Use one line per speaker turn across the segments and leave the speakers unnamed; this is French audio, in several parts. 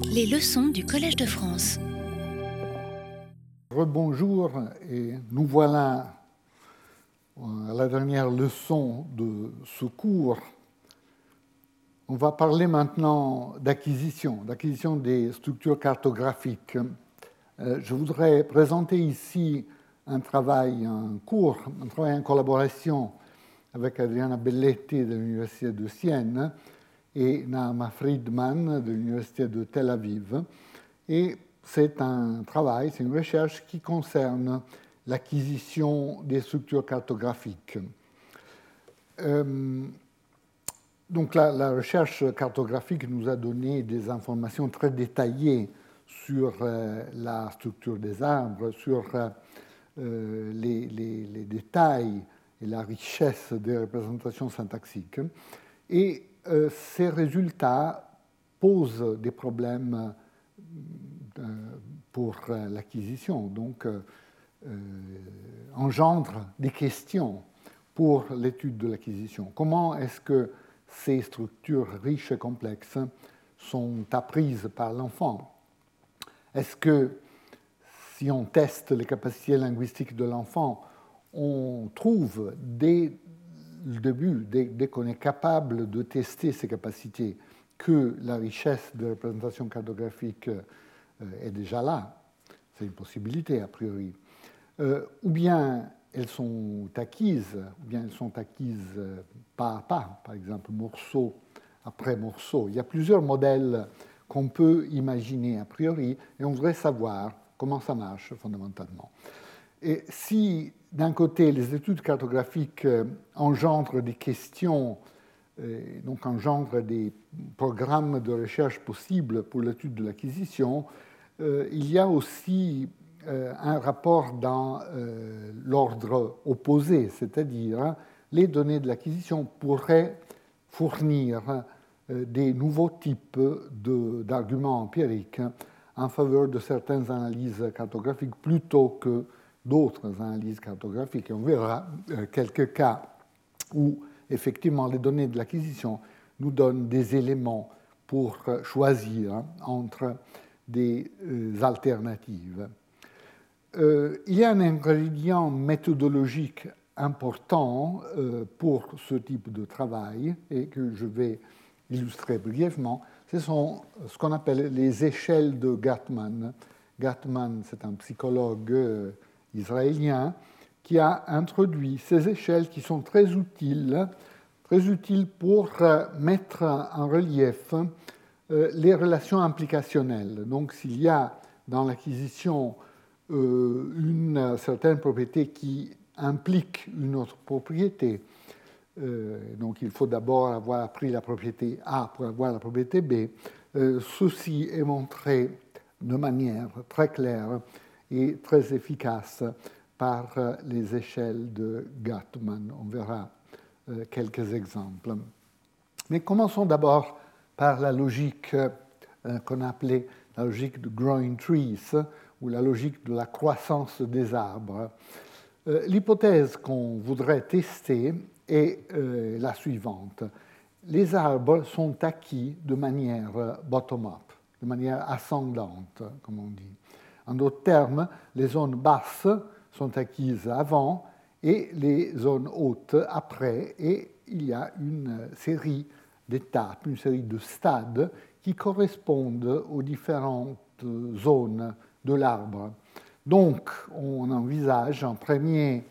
Les leçons du Collège de France.
Rebonjour et nous voilà à la dernière leçon de ce cours. On va parler maintenant d'acquisition, d'acquisition des structures cartographiques. Euh, je voudrais présenter ici un travail, un cours, un travail en collaboration avec Adriana Belletti de l'Université de Sienne et Naama Friedman de l'Université de Tel Aviv. Et c'est un travail, c'est une recherche qui concerne l'acquisition des structures cartographiques. Euh, donc la, recherche cartographique nous a donné des informations très détaillées sur euh, la structure des arbres, sur euh, les, les, les, détails et la richesse des représentations syntaxiques. Et euh, ces résultats posent des problèmes euh, pour l'acquisition, donc euh, engendrent des questions pour l'étude de l'acquisition. Comment est-ce que ces structures riches et complexes sont apprises par l'enfant? Est-ce que si on teste les capacités linguistiques de l'enfant, on trouve dès le début, dès, qu'on est capable de tester ces capacités, que la richesse de représentation cartographique euh, est déjà là. C'est une possibilité a priori. Euh, ou bien elles sont acquises, ou bien elles sont acquises euh, pas à pas, par exemple morceau après morceau. Il y a plusieurs modèles qu'on peut imaginer a priori, et on voudrait savoir comment ça marche fondamentalement. Et si d'un côté les études cartographiques euh, engendrent des questions, euh, donc engendrent des programmes de recherche possibles pour l'étude de l'acquisition, euh, il y a aussi un rapport dans l'ordre opposé, c'est-à-dire hein, les données de l'acquisition pourraient fournir des nouveaux types d'arguments empiriques en faveur de certaines analyses cartographiques plutôt que d'autres analyses cartographiques. On verra euh, quelques cas où, effectivement, les données de l'acquisition nous donnent des éléments pour euh, choisir hein, entre des euh, alternatives. il y a un ingrédient méthodologique important pour ce type de travail et que je vais illustrer brièvement. Ce sont ce qu'on appelle les échelles de Gatman. Gatman, c'est un psychologue israélien qui a introduit ces échelles qui sont très utiles, très utiles pour euh, mettre en relief euh, les relations implicationnelles. Donc s'il y a dans l'acquisition euh, une certaine propriété qui implique une autre propriété, donc il faut d'abord avoir appris la propriété A pour avoir la propriété B, ceci est montré de manière très claire et très efficace par euh, les échelles de Gatman. On verra euh, quelques exemples. Mais commençons d'abord par la logique euh, qu'on appelait la logique de growing trees ou la logique de la croissance des arbres. L'hypothèse qu'on voudrait tester est la suivante. Les arbres sont acquis de manière bottom-up, de manière ascendante, comme on dit. En d'autres termes, les zones basses sont acquises avant et les zones hautes après, et il y a une série d'étapes, une série de stades qui correspondent aux différentes zones de l'arbre. Donc, on envisage un premier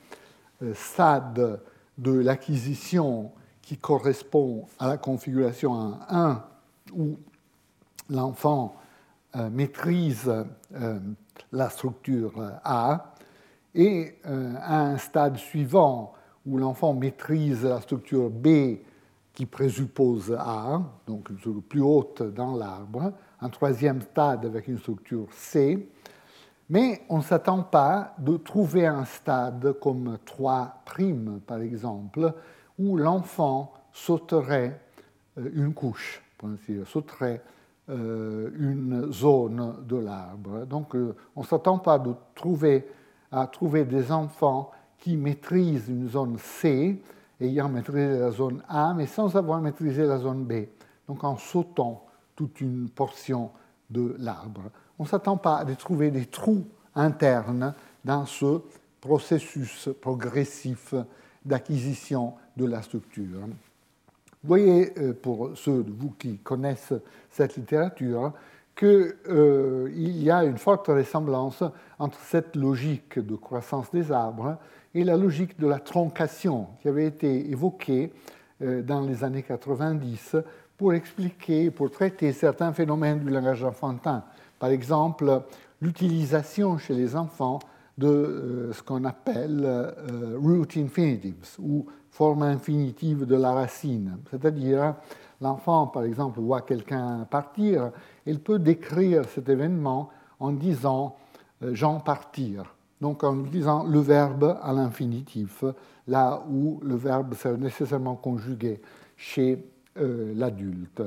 euh, stade de l'acquisition qui correspond à la configuration 1 où l'enfant euh, maîtrise euh, la structure A, et euh, un stade suivant où l'enfant maîtrise la structure B qui présuppose A, donc une structure plus haute dans l'arbre, un troisième stade avec une structure C, mais on ne s'attend pas de trouver un stade comme 3' par exemple, où l'enfant sauterait une couche, sauterait euh, une zone de l'arbre. Donc euh, on ne s'attend pas trouver, à trouver des enfants qui maîtrisent une zone C, ayant maîtrisé la zone A, mais sans avoir maîtrisé la zone B. Donc en sautant toute une portion de l'arbre. On ne s'attend pas à trouver des trous internes dans ce processus progressif d'acquisition de la structure. Vous voyez, euh, pour ceux de vous qui connaissent cette littérature, qu'il euh, y a une forte ressemblance entre cette logique de croissance des arbres et la logique de la troncation qui avait été évoquée euh, dans les années 90 pour expliquer, pour traiter certains phénomènes du langage enfantin. Par exemple, l'utilisation chez les enfants de euh, ce qu'on appelle euh, root infinitives ou forme infinitive de la racine. C'est-à-dire, l'enfant, par exemple, voit quelqu'un partir, il peut décrire cet événement en disant euh, j'en partir. Donc en utilisant le verbe à l'infinitif, là où le verbe serait nécessairement conjugué chez l'adulte.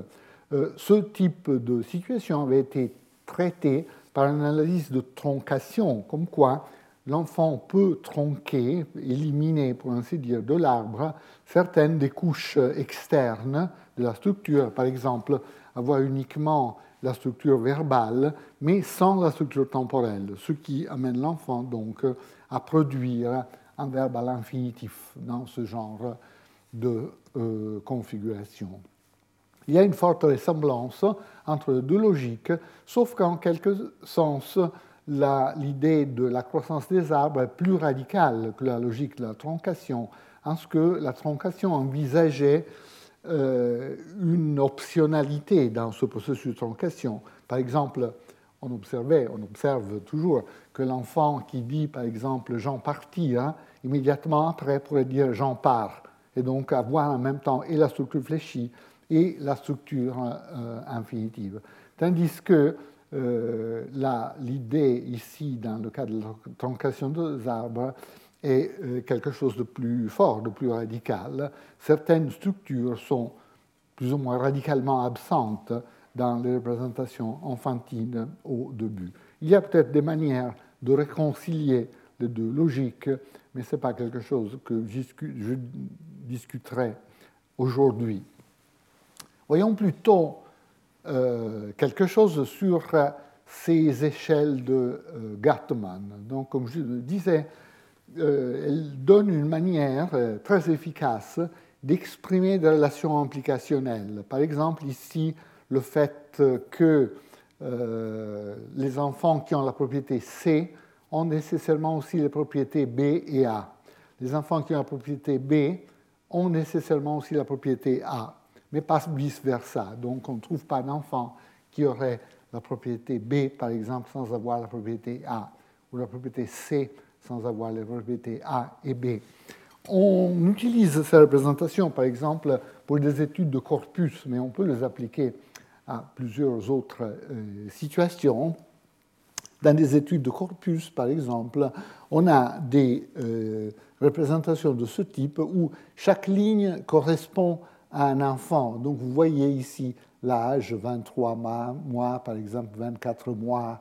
ce type de situation avait été traité par une analyse de troncation, comme quoi l'enfant peut tronquer, éliminer, pour ainsi dire, de l'arbre certaines des couches externes de la structure, par exemple avoir uniquement la structure verbale, mais sans la structure temporelle, ce qui amène l'enfant donc à produire un verbe à l'infinitif dans ce genre de euh, configuration. Il y a une forte ressemblance entre les deux logiques, sauf qu'en quelque sens, l'idée de la croissance des arbres est plus radicale que la logique de la troncation, en ce que la troncation envisageait euh, une optionnalité dans ce processus de troncation. Par exemple, on observait, on observe toujours que l'enfant qui dit, par exemple, j'en partis, hein, immédiatement après pourrait dire j'en pars, et donc avoir en même temps et la structure fléchie et la structure euh, infinitive. Tandis que euh, l'idée ici, dans le cas de la troncation des arbres, est euh, quelque chose de plus fort, de plus radical. Certaines structures sont plus ou moins radicalement absentes dans les représentations enfantines au début. Il y a peut-être des manières de réconcilier les deux logiques, mais ce n'est pas quelque chose que je discuterai aujourd'hui. Voyons plutôt euh, quelque chose sur ces échelles de euh, Gartman. Donc, comme je le disais, euh, elle donne une manière très efficace d'exprimer des relations implicationnelles. Par exemple, ici, le fait que les enfants qui ont la propriété C ont nécessairement aussi les propriétés B et A. Les enfants qui ont la propriété B ont nécessairement aussi la propriété A mais pas vice-versa. Donc on ne trouve pas d'enfant qui aurait la propriété B, par exemple, sans avoir la propriété A, ou la propriété C sans avoir les propriétés A et B. On utilise ces représentations, par exemple, pour des études de corpus, mais on peut les appliquer à plusieurs autres euh, situations. Dans des études de corpus, par exemple, on a des euh, représentations de ce type où chaque ligne correspond un enfant. Donc vous voyez ici l'âge, 23 mois, par exemple 24 mois,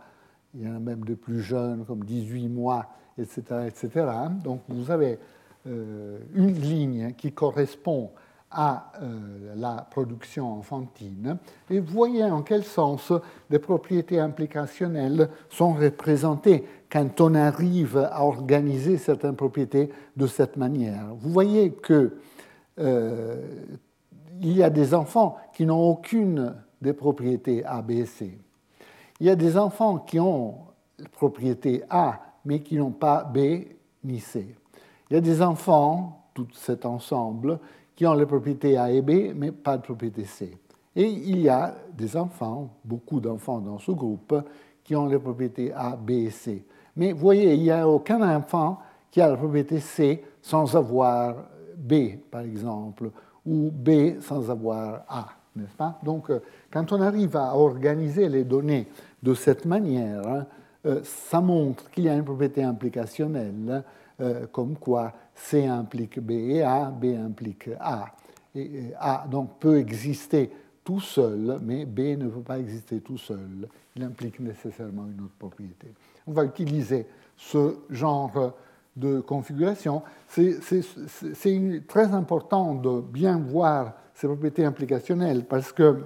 il y en a même de plus jeunes comme 18 mois, etc. etc. Donc vous avez euh, une ligne qui correspond à euh, la production enfantine, et vous voyez en quel sens les propriétés implicationnelles sont représentées quand on arrive à organiser certaines propriétés de cette manière. Vous voyez que euh, il y a des enfants qui n'ont aucune des propriétés A, B, C. Il y a des enfants qui ont propriété A, mais qui n'ont pas B ni C. Il y a des enfants, tout cet ensemble, qui ont les propriétés A et B, mais pas de propriété C. Et il y a des enfants, beaucoup d'enfants dans ce groupe, qui ont les propriétés A, B et C. Mais vous voyez, il n'y a aucun enfant qui a la propriété C sans avoir B, par exemple, ou B sans avoir A, n'est-ce pas? Donc, euh, quand on arrive à organiser les données de cette manière, hein, euh, ça montre qu'il y a une propriété implicationnelle, euh, comme quoi C implique B et A, B implique A. Et A donc peut exister tout seul, mais B ne peut pas exister tout seul. Il implique nécessairement une autre propriété. On va utiliser ce genre de configuration, c'est très important de bien voir ces propriétés implicationnelles parce que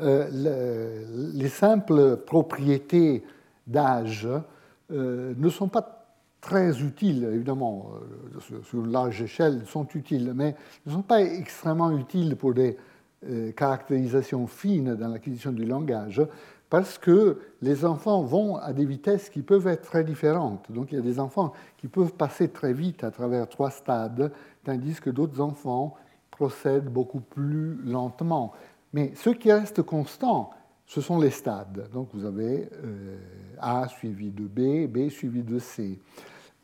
les simples propriétés d'âge ne sont pas très utiles, évidemment, sur large échelle, sont utiles, mais ne sont pas extrêmement utiles pour des caractérisations fines dans l'acquisition du langage, parce que les enfants vont à des vitesses qui peuvent être très différentes. Donc il y a des enfants qui peuvent passer très vite à travers trois stades, tandis que d'autres enfants procèdent beaucoup plus lentement. Mais ce qui reste constant, ce sont les stades. Donc vous avez euh, A suivi de B, B suivi de C.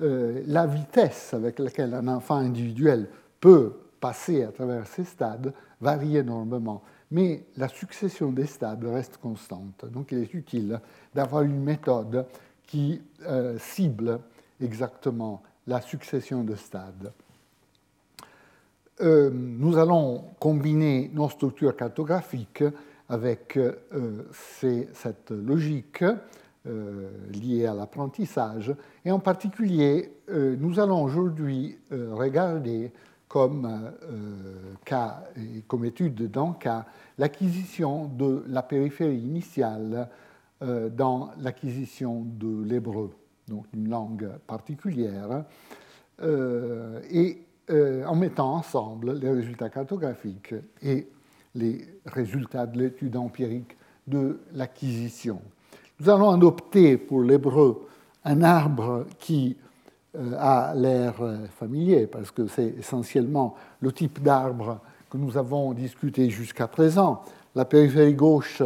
Euh, la vitesse avec laquelle un enfant individuel peut passer à travers ces stades varie énormément mais la succession des stades reste constante. Donc il est utile d'avoir une méthode qui euh, cible exactement la succession de stades. Euh, nous allons combiner nos structures cartographiques avec euh, cette logique liée à l'apprentissage. Et en particulier, nous allons aujourd'hui regarder comme euh, cas comme étude dans cas l'acquisition de la périphérie initiale euh, dans l'acquisition de l'hébreu, donc une langue particulière, euh, et en mettant ensemble les résultats cartographiques et les résultats de l'étude empirique de l'acquisition. Nous allons adopter pour l'hébreu un arbre qui euh, l'air euh, familier, parce que c'est essentiellement le type d'arbre que nous avons discuté jusqu'à présent. La périphérie gauche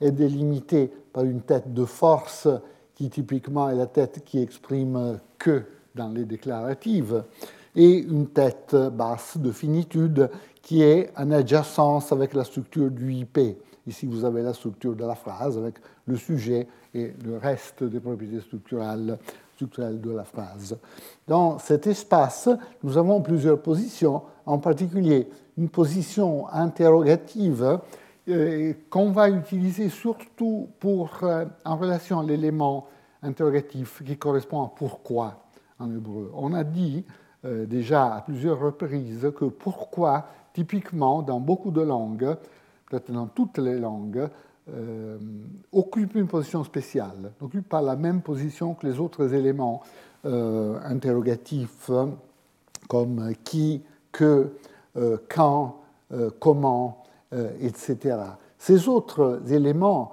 est délimitée par une tête de force qui typiquement est la tête qui exprime que dans les déclaratives, et une tête basse de finitude qui est en adjacence avec la structure du IP. Ici, vous avez la structure de la phrase avec le sujet et le reste des propriétés structurales structurelle de la phrase. Dans cet espace, nous avons plusieurs positions, en particulier une position interrogative euh, qu'on va utiliser surtout pour, euh, en relation à l'élément interrogatif qui correspond à pourquoi en hébreu. On a dit euh, déjà à plusieurs reprises que pourquoi, typiquement, dans beaucoup de langues, peut-être dans toutes les langues, euh, occupe une position spéciale, n'occupe pas la même position que les autres éléments euh, interrogatifs comme qui, que, euh, quand, comment, etc. Ces autres éléments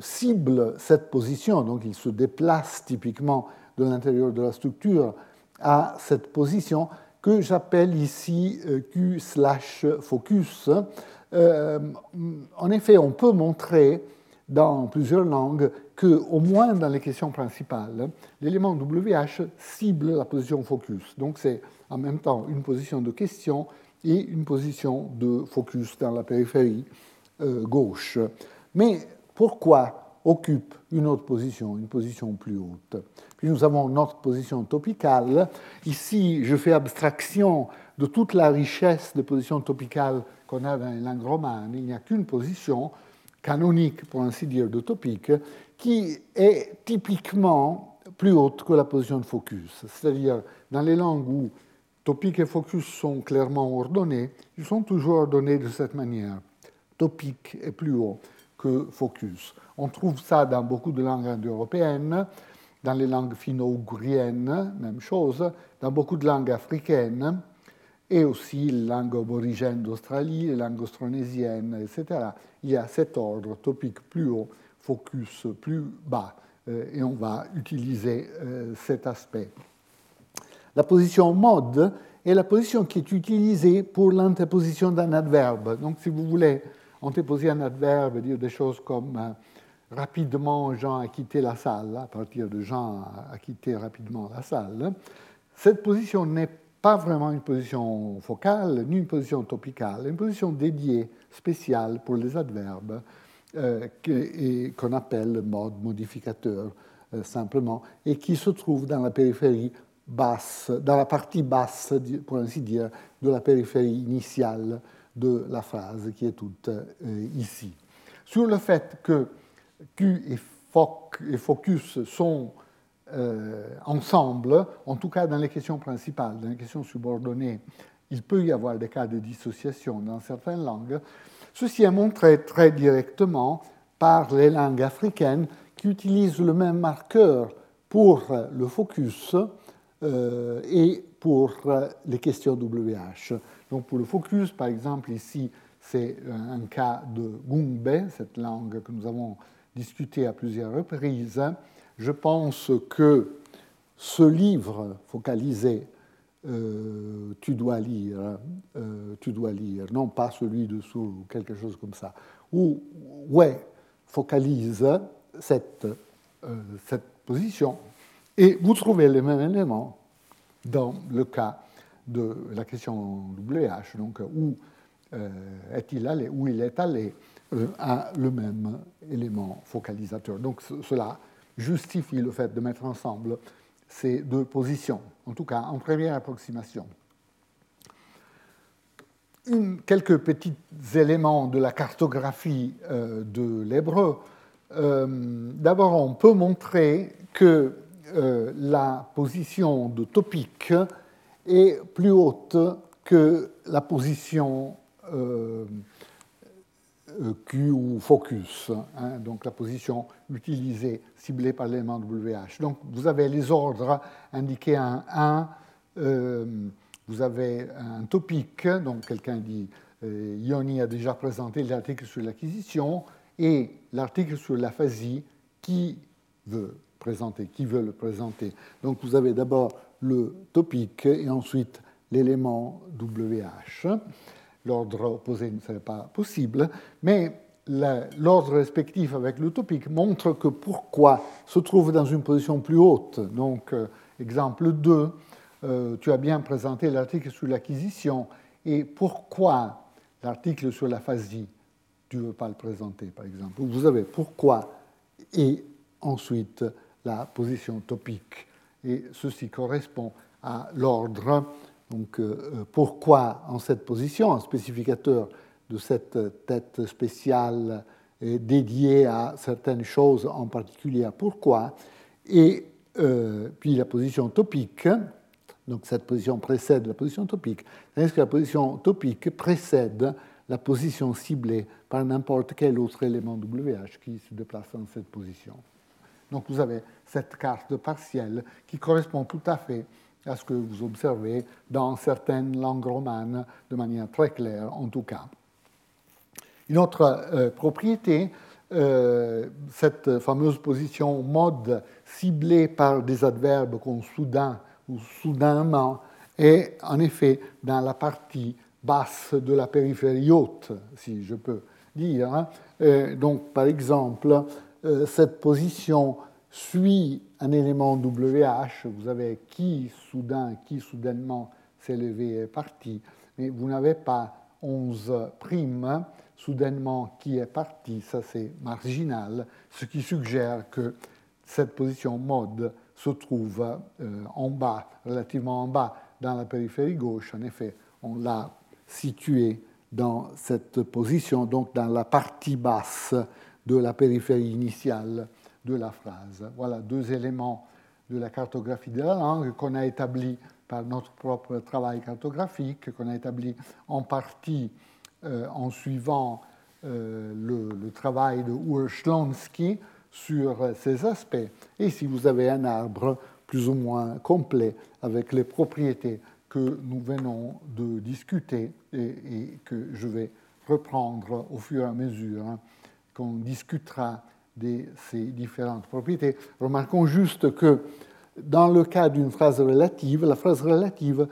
ciblent cette position, donc ils se déplacent typiquement de l'intérieur de la structure à cette position que j'appelle ici Q slash focus, euh, en effet, on peut montrer dans plusieurs langues que, au moins dans les questions principales, l'élément WH cible la position focus. Donc c'est en même temps une position de question et une position de focus dans la périphérie euh, gauche. Mais pourquoi occupe une autre position, une position plus haute? Puis nous avons notre position topicale. Ici, je fais abstraction de toute la richesse de positions topicales qu'on a dans les langues romanes, il n'y a qu'une position canonique, pour ainsi dire, de topique, qui est typiquement plus haute que la position de focus. C'est-à-dire, dans les langues où topique et focus sont clairement ordonnés, ils sont toujours ordonnés de cette manière. Topique est plus haut que focus. On trouve ça dans beaucoup de langues indo-européennes, dans les langues finno-ougriennes, même chose, dans beaucoup de langues africaines, et aussi les langues aborigènes d'Australie, les langues austronésiennes, etc. Il y a cet ordre, topique plus haut, focus plus bas, euh, et on va utiliser euh, cet aspect. La position mode est la position qui est utilisée pour l'interposition d'un adverbe. Donc si vous voulez antéposer un adverbe, dire des choses comme euh, rapidement Jean a quitté la salle, à partir de Jean a quitté rapidement la salle, cette position n'est pas vraiment une position focale ni une position topicale, une position dédiée, spéciale pour les adverbes, euh, qu'on appelle mode modificateur euh, simplement, et qui se trouve dans la périphérie basse, dans la partie basse, pour ainsi dire, de la périphérie initiale de la phrase qui est toute euh, ici. Sur le fait que Q et, foc, et focus sont euh, ensemble, en tout cas dans les questions principales, dans les questions subordonnées, il peut y avoir des cas de dissociation dans certaines langues. Ceci est montré très directement par les langues africaines qui utilisent le même marqueur pour le focus euh, et pour les questions WH. Donc pour le focus, par exemple, ici, c'est un cas de Gungbe, cette langue que nous avons discutée à plusieurs reprises. Je pense que ce livre focalisé euh, tu dois lire, euh, tu dois lire, non pas celui dessous ou quelque chose comme ça, où ouais focalise cette, euh, cette position et vous trouvez les mêmes éléments dans le cas de la question WH, donc où est-il allé, où il est allé, à le même élément focalisateur. Donc cela justifie le fait de mettre ensemble ces deux positions, en tout cas en première approximation. quelques petits éléments de la cartographie euh, de l'hébreu. Euh, d'abord, on peut montrer que euh, la position de topique est plus haute que la position Q ou focus, hein, donc la position utilisée, ciblée par l'élément WH. Donc vous avez les ordres indiqués en 1, euh, vous avez un topic, donc quelqu'un dit euh, Ioni a déjà présenté l'article sur l'acquisition, et l'article sur l'aphasie qui veut présenter, qui veut le présenter. Donc vous avez d'abord le topic et ensuite l'élément WH l'ordre opposé ne serait pas possible, mais l'ordre respectif avec l'utopique montre que pourquoi se trouve dans une position plus haute. Donc, euh, exemple 2, euh, tu as bien présenté l'article sur l'acquisition, et pourquoi l'article sur l'aphasie, tu ne veux pas le présenter, par exemple. Vous avez pourquoi et ensuite la position topique. Et ceci correspond à l'ordre donc, euh, euh, pourquoi en cette position Un spécificateur de cette tête spéciale dédiée à certaines choses, en particulier pourquoi? Et euh, puis la position topique, donc cette position précède la position topique, est-ce que la position topique précède la position ciblée par n'importe quel autre élément WH qui se déplace dans cette position. Donc vous avez cette carte partielle qui correspond tout à fait à ce que vous observez dans certaines langues romanes de manière très claire en tout cas. Une autre euh, propriété, euh, cette fameuse position mode ciblée par des adverbes comme soudain ou soudainement est en effet dans la partie basse de la périphérie haute, si je peux dire. Hein. Euh, donc par exemple, cette position suit un élément WH, vous avez qui soudain, qui soudainement s'est levé et parti, mais vous n'avez pas 11 primes, soudainement qui est parti, ça c'est marginal, ce qui suggère que cette position mode se trouve euh, en bas, relativement en bas, dans la périphérie gauche. En effet, on l'a situé dans cette position, donc dans la partie basse de la périphérie initiale de la phrase. Voilà deux éléments de la cartographie de la langue qu'on a établis par notre propre travail cartographique, qu'on a établi en partie euh, en suivant euh, le, travail de Urschlonsky sur ces aspects. Et si vous avez un arbre plus ou moins complet avec les propriétés que nous venons de discuter et, que je vais reprendre au fur et à mesure hein, qu'on discutera de ces différentes propriétés. Remarquons juste que dans le cas d'une phrase relative, la phrase relative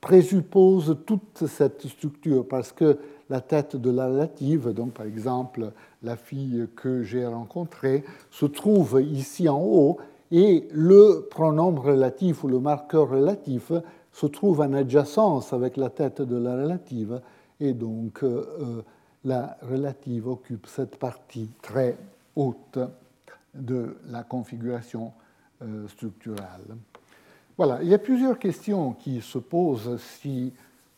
présuppose toute cette structure parce que la tête de la relative, donc par exemple la fille que j'ai rencontrée, se trouve ici en haut et le pronom relatif ou le marqueur relatif se trouve en adjacence avec la tête de la relative et donc euh, la relative occupe cette partie très haute de la configuration euh, structurale. Voilà, il y a plusieurs questions qui se posent si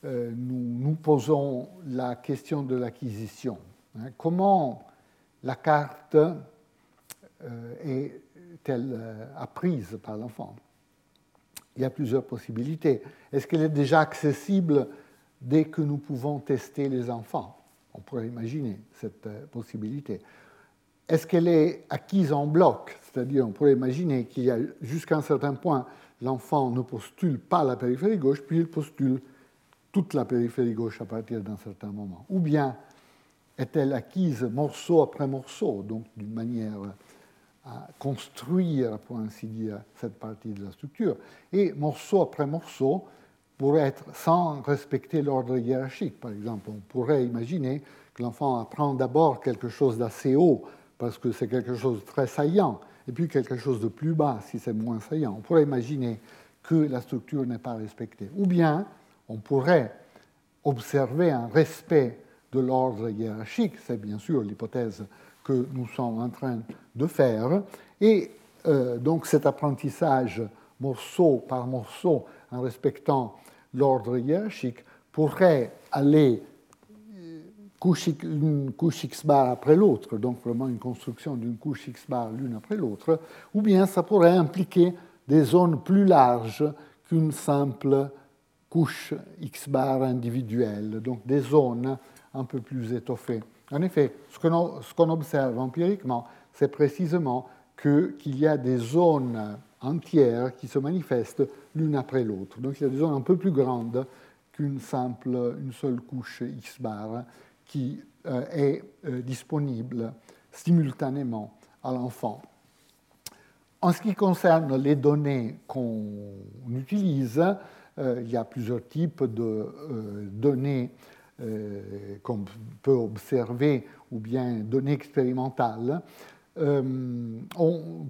euh, nous nous posons la question de l'acquisition. Hein. Comment la carte euh, est-elle apprise par l'enfant? Il y a plusieurs possibilités. Est-ce qu'elle est déjà accessible dès que nous pouvons tester les enfants? On pourrait imaginer cette euh, possibilité. Est-ce qu'elle est acquise en bloc? C'est-à-dire, on pourrait imaginer qu'il y a jusqu'à un certain point, l'enfant ne postule pas la périphérie gauche, puis il postule toute la périphérie gauche à partir d'un certain moment. Ou bien est-elle acquise morceau après morceau, donc d'une manière à construire, pour ainsi dire, cette partie de la structure, et morceau après morceau, pourrait être sans respecter l'ordre hiérarchique. Par exemple, on pourrait imaginer que l'enfant apprend d'abord quelque chose d'assez haut, parce que c'est quelque chose de très saillant, et puis quelque chose de plus bas si c'est moins saillant. On pourrait imaginer que la structure n'est pas respectée. Ou bien, on pourrait observer un respect de l'ordre hiérarchique, c'est bien sûr l'hypothèse que nous sommes en train de faire, et euh, donc cet apprentissage morceau par morceau en respectant l'ordre hiérarchique pourrait aller une couche X bar après l'autre, donc vraiment une construction d'une couche X bar l'une après l'autre, ou bien ça pourrait impliquer des zones plus larges qu'une simple couche X bar individuelle, donc des zones un peu plus étoffées. En effet, ce qu'on observe empiriquement, c'est précisément qu'il y a des zones entières qui se manifestent l'une après l'autre. Donc il y a des zones un peu plus grandes qu'une simple, une seule couche X bar qui euh, est euh, disponible simultanément à l'enfant. En ce qui concerne les données qu'on utilise, euh, il y a plusieurs types de données qu'on peut observer ou bien données expérimentales. Euh,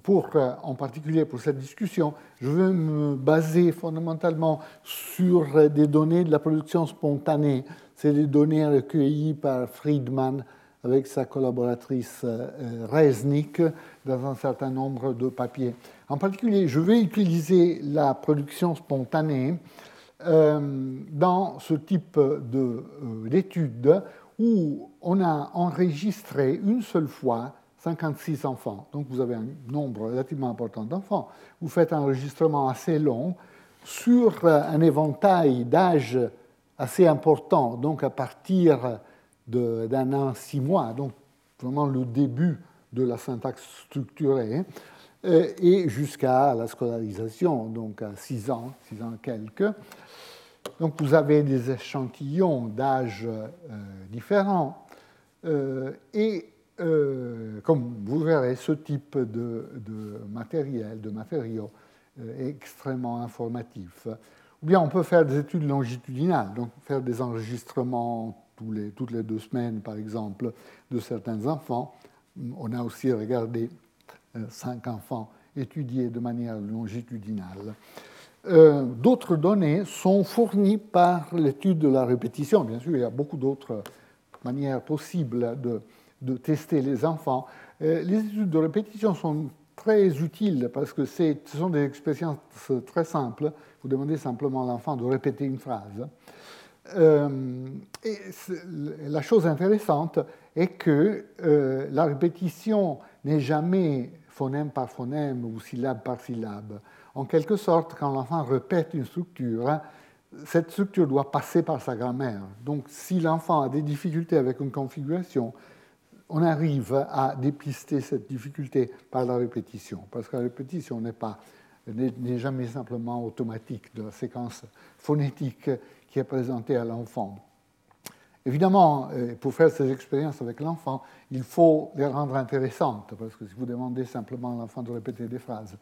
pour, en particulier pour cette discussion, je veux me baser fondamentalement sur des données de la production spontanée. C'est des données recueillies par Friedman avec sa collaboratrice euh, Reznik dans un certain nombre de papiers. En particulier, je vais utiliser la production spontanée euh, dans ce type d'étude où on a enregistré une seule fois 56 enfants. Donc vous avez un nombre relativement important d'enfants. Vous faites un enregistrement assez long sur un éventail d'âge assez important, donc à partir d'un an, six mois, donc vraiment le début de la syntaxe structurée, euh, et jusqu'à la scolarisation, donc à six ans, six ans quelques. Donc vous avez des échantillons d'âge euh, différents, euh, et euh, comme vous verrez, ce type de, matériel, de matériaux euh, est extrêmement informatif. Ou bien on peut faire des études longitudinales, donc faire des enregistrements toutes les deux semaines, par exemple, de certains enfants. On a aussi regardé euh, cinq enfants étudiés de manière longitudinale. d'autres données sont fournies par l'étude de la répétition. Bien sûr, il y a beaucoup d'autres manières possibles de de tester les enfants. Euh, les études de répétition sont très utiles parce que ce sont des expériences très simples. Vous demandez simplement à l'enfant de répéter une phrase. Euh, et la chose intéressante est que euh, la répétition n'est jamais phonème par phonème ou syllabe par syllabe. En quelque sorte, quand l'enfant répète une structure, cette structure doit passer par sa grammaire. Donc si l'enfant a des difficultés avec une configuration, on arrive à dépister cette difficulté par la répétition, parce que la répétition n'est pas n'est jamais simplement automatique de la séquence phonétique qui est présentée à l'enfant. Évidemment, euh, pour faire ces expériences avec l'enfant, il faut les rendre intéressantes, parce que si vous demandez simplement à l'enfant de répéter des phrases,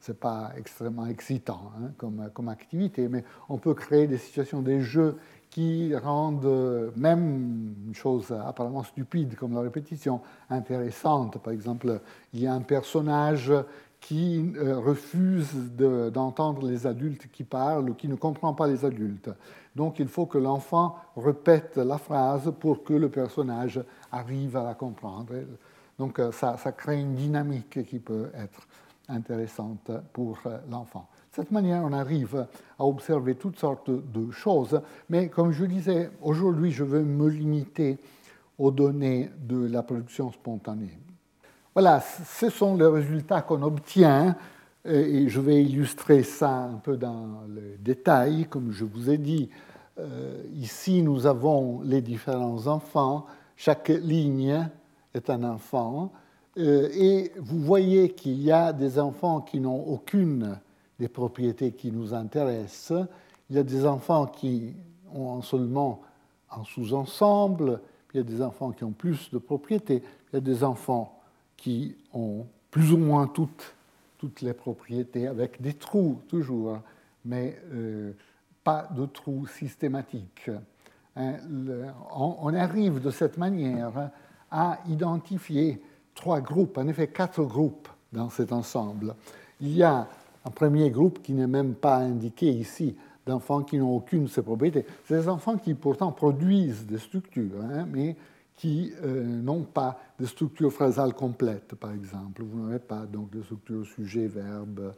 ce n'est pas extrêmement excitant hein, comme, comme, activité, mais on peut créer des situations, des jeux qui rendent même une chose apparemment stupide comme la répétition intéressante. Par exemple, il y a un personnage qui euh, refuse d'entendre les adultes qui parlent ou qui ne comprend pas les adultes. Donc il faut que l'enfant répète la phrase pour que le personnage arrive à la comprendre. Donc euh, ça, crée une dynamique qui peut être intéressante pour euh, l'enfant. Cette manière, on arrive à observer toutes sortes de choses, mais comme je disais, aujourd'hui, je veux me limiter aux données de la production spontanée. Voilà, ce sont les résultats qu'on obtient, et je vais illustrer ça un peu dans le détail, comme je vous ai dit. Euh, ici, nous avons les différents enfants chaque ligne est un enfant. et vous voyez qu'il y a des enfants qui n'ont aucune des propriétés qui nous intéressent. Il y a des enfants qui ont seulement un sous-ensemble, il y a des enfants qui ont plus de propriétés, il y a des enfants qui ont plus ou moins toutes, toutes les propriétés, avec des trous toujours, mais euh, pas de trous systématiques. Hein, on, arrive de cette manière à identifier trois groupes, en effet quatre groupes dans cet ensemble. Il y a un premier groupe qui n'est même pas indiqué ici, d'enfants qui n'ont aucune de ces propriétés. C'est des enfants qui pourtant produisent des structures, hein, mais qui euh, n'ont pas de structure phrasale complète, par exemple. Vous n'avez pas donc de structure sujet-verbe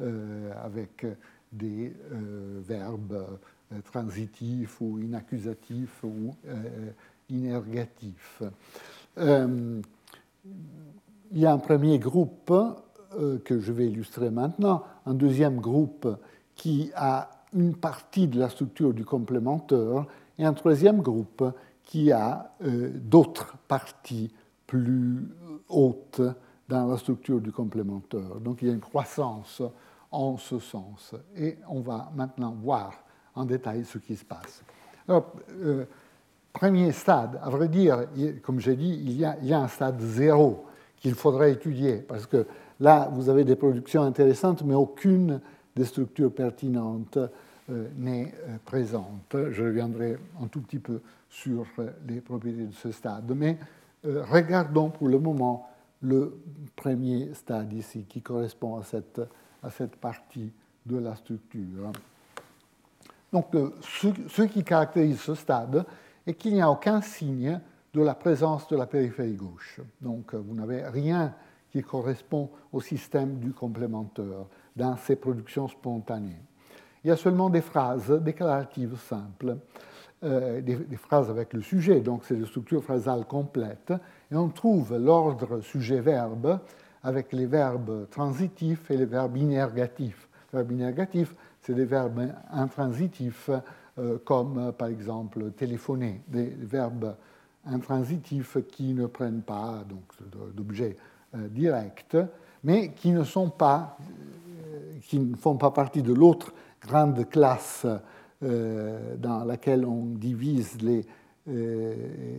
euh, avec des euh, verbes transitifs ou inaccusatifs ou inergatifs. il y a un premier groupe que je vais illustrer maintenant, un deuxième groupe qui a une partie de la structure du complémentaire et un troisième groupe qui a euh, d'autres parties plus hautes dans la structure du complémentaire. Donc il y a une croissance en ce sens. Et on va maintenant voir en détail ce qui se passe. Alors, euh, premier stade, à vrai dire, comme j'ai dit, il y, a, il y, a, un stade zéro qu'il faudrait étudier, parce que là, vous avez des productions intéressantes, mais aucune des structures pertinentes euh, n'est euh, présente. Je reviendrai un tout petit peu sur euh, les propriétés de ce stade. Mais regardons pour le moment le premier stade ici, qui correspond à cette, à cette partie de la structure. Donc, ce, ce, qui caractérise ce stade est qu'il n'y a aucun signe de la présence de la périphérie gauche. Donc, vous n'avez rien qui correspond au système du complémentaire dans ces productions spontanées. Il y a seulement des phrases déclaratives simples, euh, des, phrases avec le sujet, donc c'est des structures phrasales complètes, et on trouve l'ordre sujet-verbe avec les verbes transitifs et les verbes inergatifs. Les verbes inergatifs, c'est des verbes intransitifs, euh, comme par exemple téléphoner, des verbes intransitifs qui ne prennent pas d'objet euh, direct, mais qui ne sont pas, qui ne font pas partie de l'autre grande classe euh, dans laquelle on divise les, euh,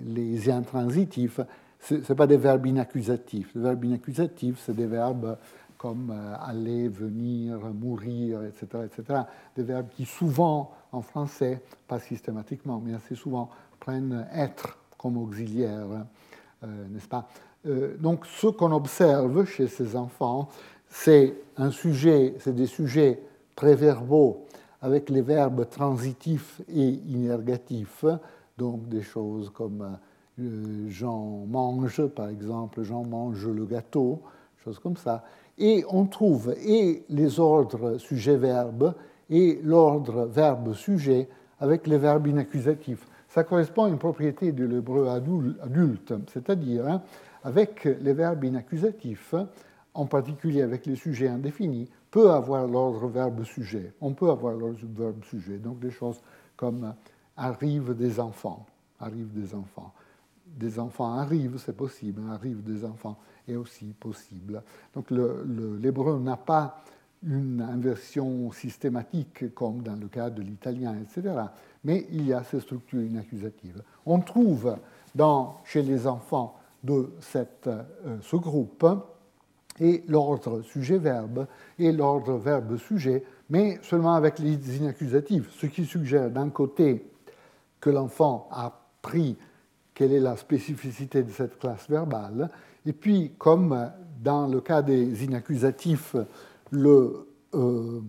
les intransitifs, ce ne pas des verbes inaccusatifs. Les verbes inaccusatifs, c'est des verbes comme euh, aller, venir, mourir, etc., etc. Des verbes qui souvent, en français, pas systématiquement, mais assez souvent, prennent être comme auxiliaire, n'est-ce pas? Donc ce qu'on observe chez ces enfants, c'est un sujet, c'est des sujets préverbaux avec les verbes transitifs et inergatifs, donc des choses comme euh, Jean mange, par exemple, Jean mange le gâteau, choses comme ça. Et on trouve et les ordres sujet-verbe et l'ordre verbe-sujet avec les verbes inaccusatifs. Ça correspond à une propriété de l'hébreu adulte, c'est-à-dire hein, avec les verbes inaccusatifs, en particulier avec les sujets indéfinis, peut avoir l'ordre verbe-sujet. On peut avoir l'ordre verbe-sujet. Donc des choses comme arrivent des enfants, arrivent des enfants. Des enfants arrivent, c'est possible. Arrivent des enfants est aussi possible. Donc l'hébreu n'a pas une inversion systématique comme dans le cas de l'italien, etc. Mais il y a ces structures inaccusatives. On trouve dans, chez les enfants de euh, ce groupe et l'ordre sujet-verbe et l'ordre verbe-sujet, mais seulement avec les inaccusatifs, ce qui suggère d'un côté que l'enfant a pris quelle est la spécificité de cette classe verbale, et puis comme dans le cas des inaccusatifs, le, euh,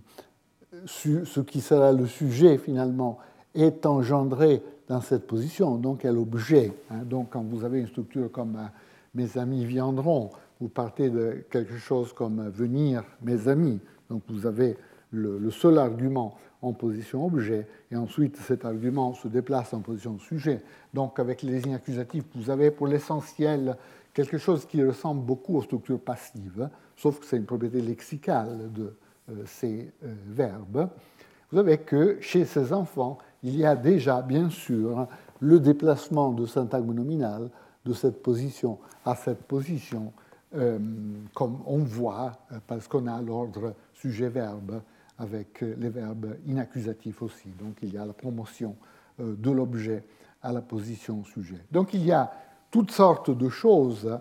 ce qui sera le sujet finalement est engendré dans cette position, donc est l'objet. Hein. donc quand vous avez une structure comme euh, mes amis viendront, vous partez de quelque chose comme venir mes amis. Donc vous avez le, seul argument en position objet, et ensuite cet argument se déplace en position sujet. Donc avec les inaccusatifs, vous avez pour l'essentiel quelque chose qui ressemble beaucoup aux structures passives, sauf que c'est une propriété lexicale de euh, ces euh, verbes. Vous avez que chez ces enfants, il y a déjà, bien sûr, le déplacement de syntagme nominal de cette position à cette position, euh, comme on voit, euh, parce qu'on a l'ordre sujet-verbe avec les verbes inaccusatifs aussi. Donc il y a la promotion de l'objet à la position sujet. Donc il y a toutes sortes de choses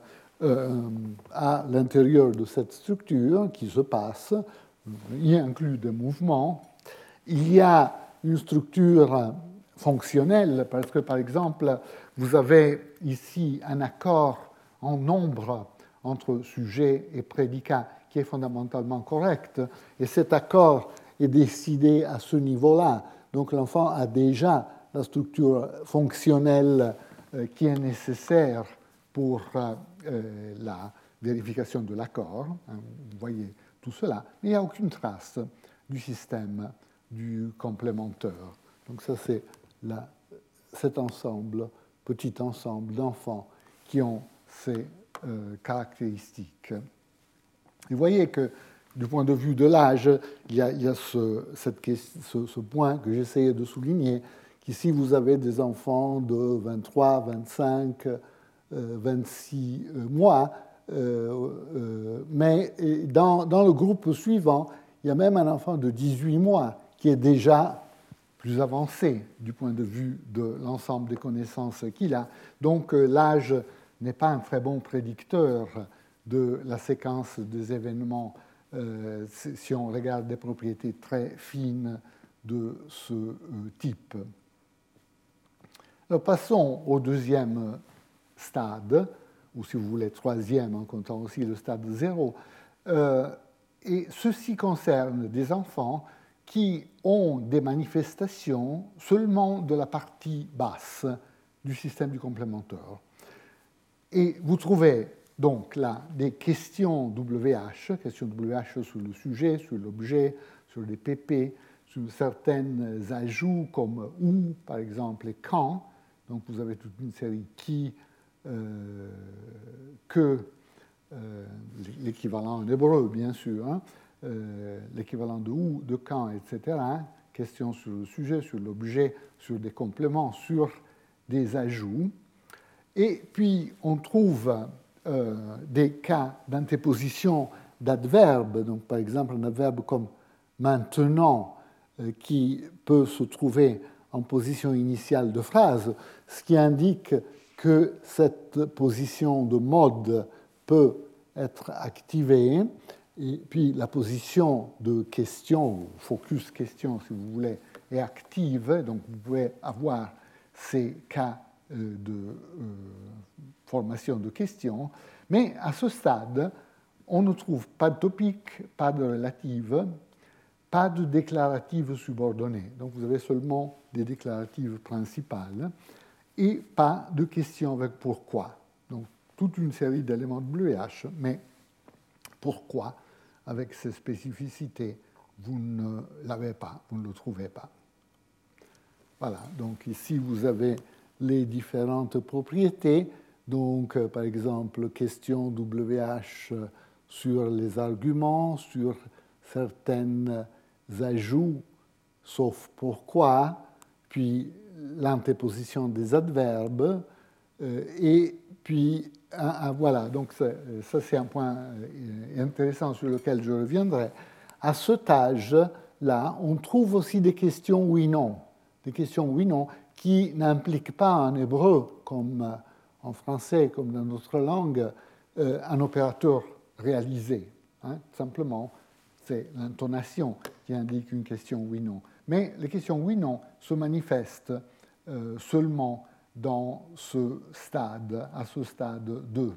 à l'intérieur de cette structure qui se passent. Il y inclut des mouvements. Il y a une structure fonctionnelle, parce que par exemple, vous avez ici un accord en nombre entre sujet et prédicat qui est fondamentalement correct, et cet accord est décidé à ce niveau-là. Donc l'enfant a déjà la structure fonctionnelle euh, qui est nécessaire pour euh, euh, la vérification de l'accord. Hein, vous voyez tout cela, mais il n'y a aucune trace du système du complémentaire. Donc ça, c'est cet ensemble, petit ensemble d'enfants qui ont ces euh, caractéristiques. vous voyez que du point de vue de l'âge, il y a, ce, point que j'essayais de souligner, qu'ici vous avez des enfants de 23, 25, 26 mois, euh, euh, mais dans, le groupe suivant, il y a même un enfant de 18 mois qui est déjà plus avancé du point de vue de l'ensemble des connaissances qu'il a. Donc euh, l'âge n'est pas un très bon prédicteur de la séquence des événements euh, si on regarde des propriétés très fines de ce euh, type. Passons au deuxième stade, ou si vous voulez troisième en comptant aussi le stade zéro. et ceci concerne des enfants qui ont des manifestations seulement de la partie basse du système du complémentaire. Et vous trouvez donc là des questions WH, questions WH sur le sujet, sur l'objet, sur les PP, sur certains ajouts comme où, par exemple, et quand. Donc vous avez toute une série qui, euh, que, euh, l'équivalent en hébreu, bien sûr, hein, euh, l'équivalent de où, de quand, etc. Question sur le sujet, sur l'objet, sur des compléments, sur des ajouts. Et puis, on trouve euh, des cas d'interposition d'adverbes, donc par exemple un adverbe comme maintenant, euh, qui peut se trouver en position initiale de phrase, ce qui indique que cette position de mode peut être activée. Et puis la position de question, focus question si vous voulez, est active, donc vous pouvez avoir ces cas euh, de euh, formation de questions, mais à ce stade, on ne trouve pas de topique, pas de relative, pas de déclarative subordonnée. Donc vous avez seulement des déclaratives principales et pas de questions avec pourquoi. Donc toute une série d'éléments de WH, mais pourquoi avec ces spécificités, vous ne l'avez pas, vous ne le trouvez pas. Voilà, donc ici vous avez les différentes propriétés. Donc, euh, par exemple, question WH sur les arguments, sur certains ajouts, sauf pourquoi, puis l'interposition des adverbes, euh, et puis ah, ah, voilà, donc ça c'est un point euh, intéressant sur lequel je reviendrai. À cet âge-là, on trouve aussi des questions oui-non, des questions oui-non qui n'impliquent pas en hébreu, comme euh, en français, comme dans notre langue, euh, un opérateur réalisé. Hein. Simplement, c'est l'intonation qui indique une question oui-non. Mais les questions oui-non se manifestent seulement dans ce stade, à ce stade 2.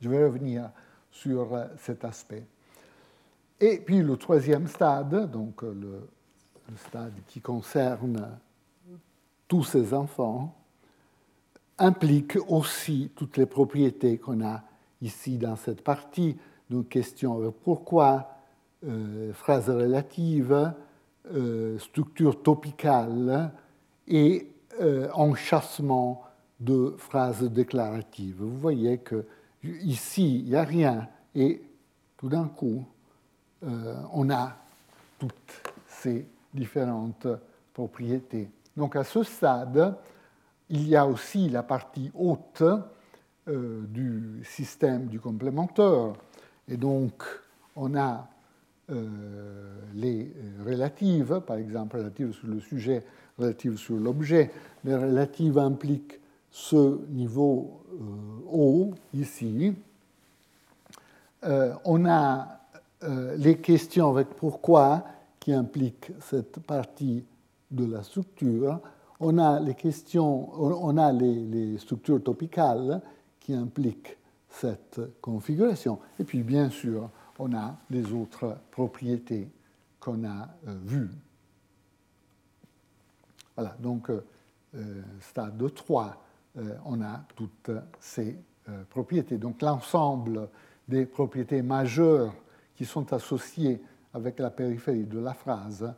Je vais revenir sur cet aspect. Et puis le troisième stade, donc le, stade qui concerne tous ces enfants, implique aussi toutes les propriétés qu'on a ici dans cette partie, donc question pourquoi, euh, phrase relative, euh, structure topicale et euh, enchâssement de phrases déclaratives. Vous voyez que ici, il n'y a rien, et tout d'un coup, euh, on a toutes ces différentes propriétés Donc à ce stade, il y a aussi la partie haute euh, du système du complémentaire. Et donc, on a euh, les relatives, par exemple relatives sur le sujet, relatives sur l'objet. Les relatives impliquent ce niveau euh, haut ici. on a les questions avec pourquoi qui impliquent cette partie de la structure. On a les questions, on a les structures topicales qui implique cette configuration. Et puis, bien sûr, on a les autres propriétés qu'on a euh, vues. Voilà, donc, euh, euh, stade 3, on a toutes ces propriétés. Donc, l'ensemble des propriétés majeures qui sont associées avec la périphérie de la phrase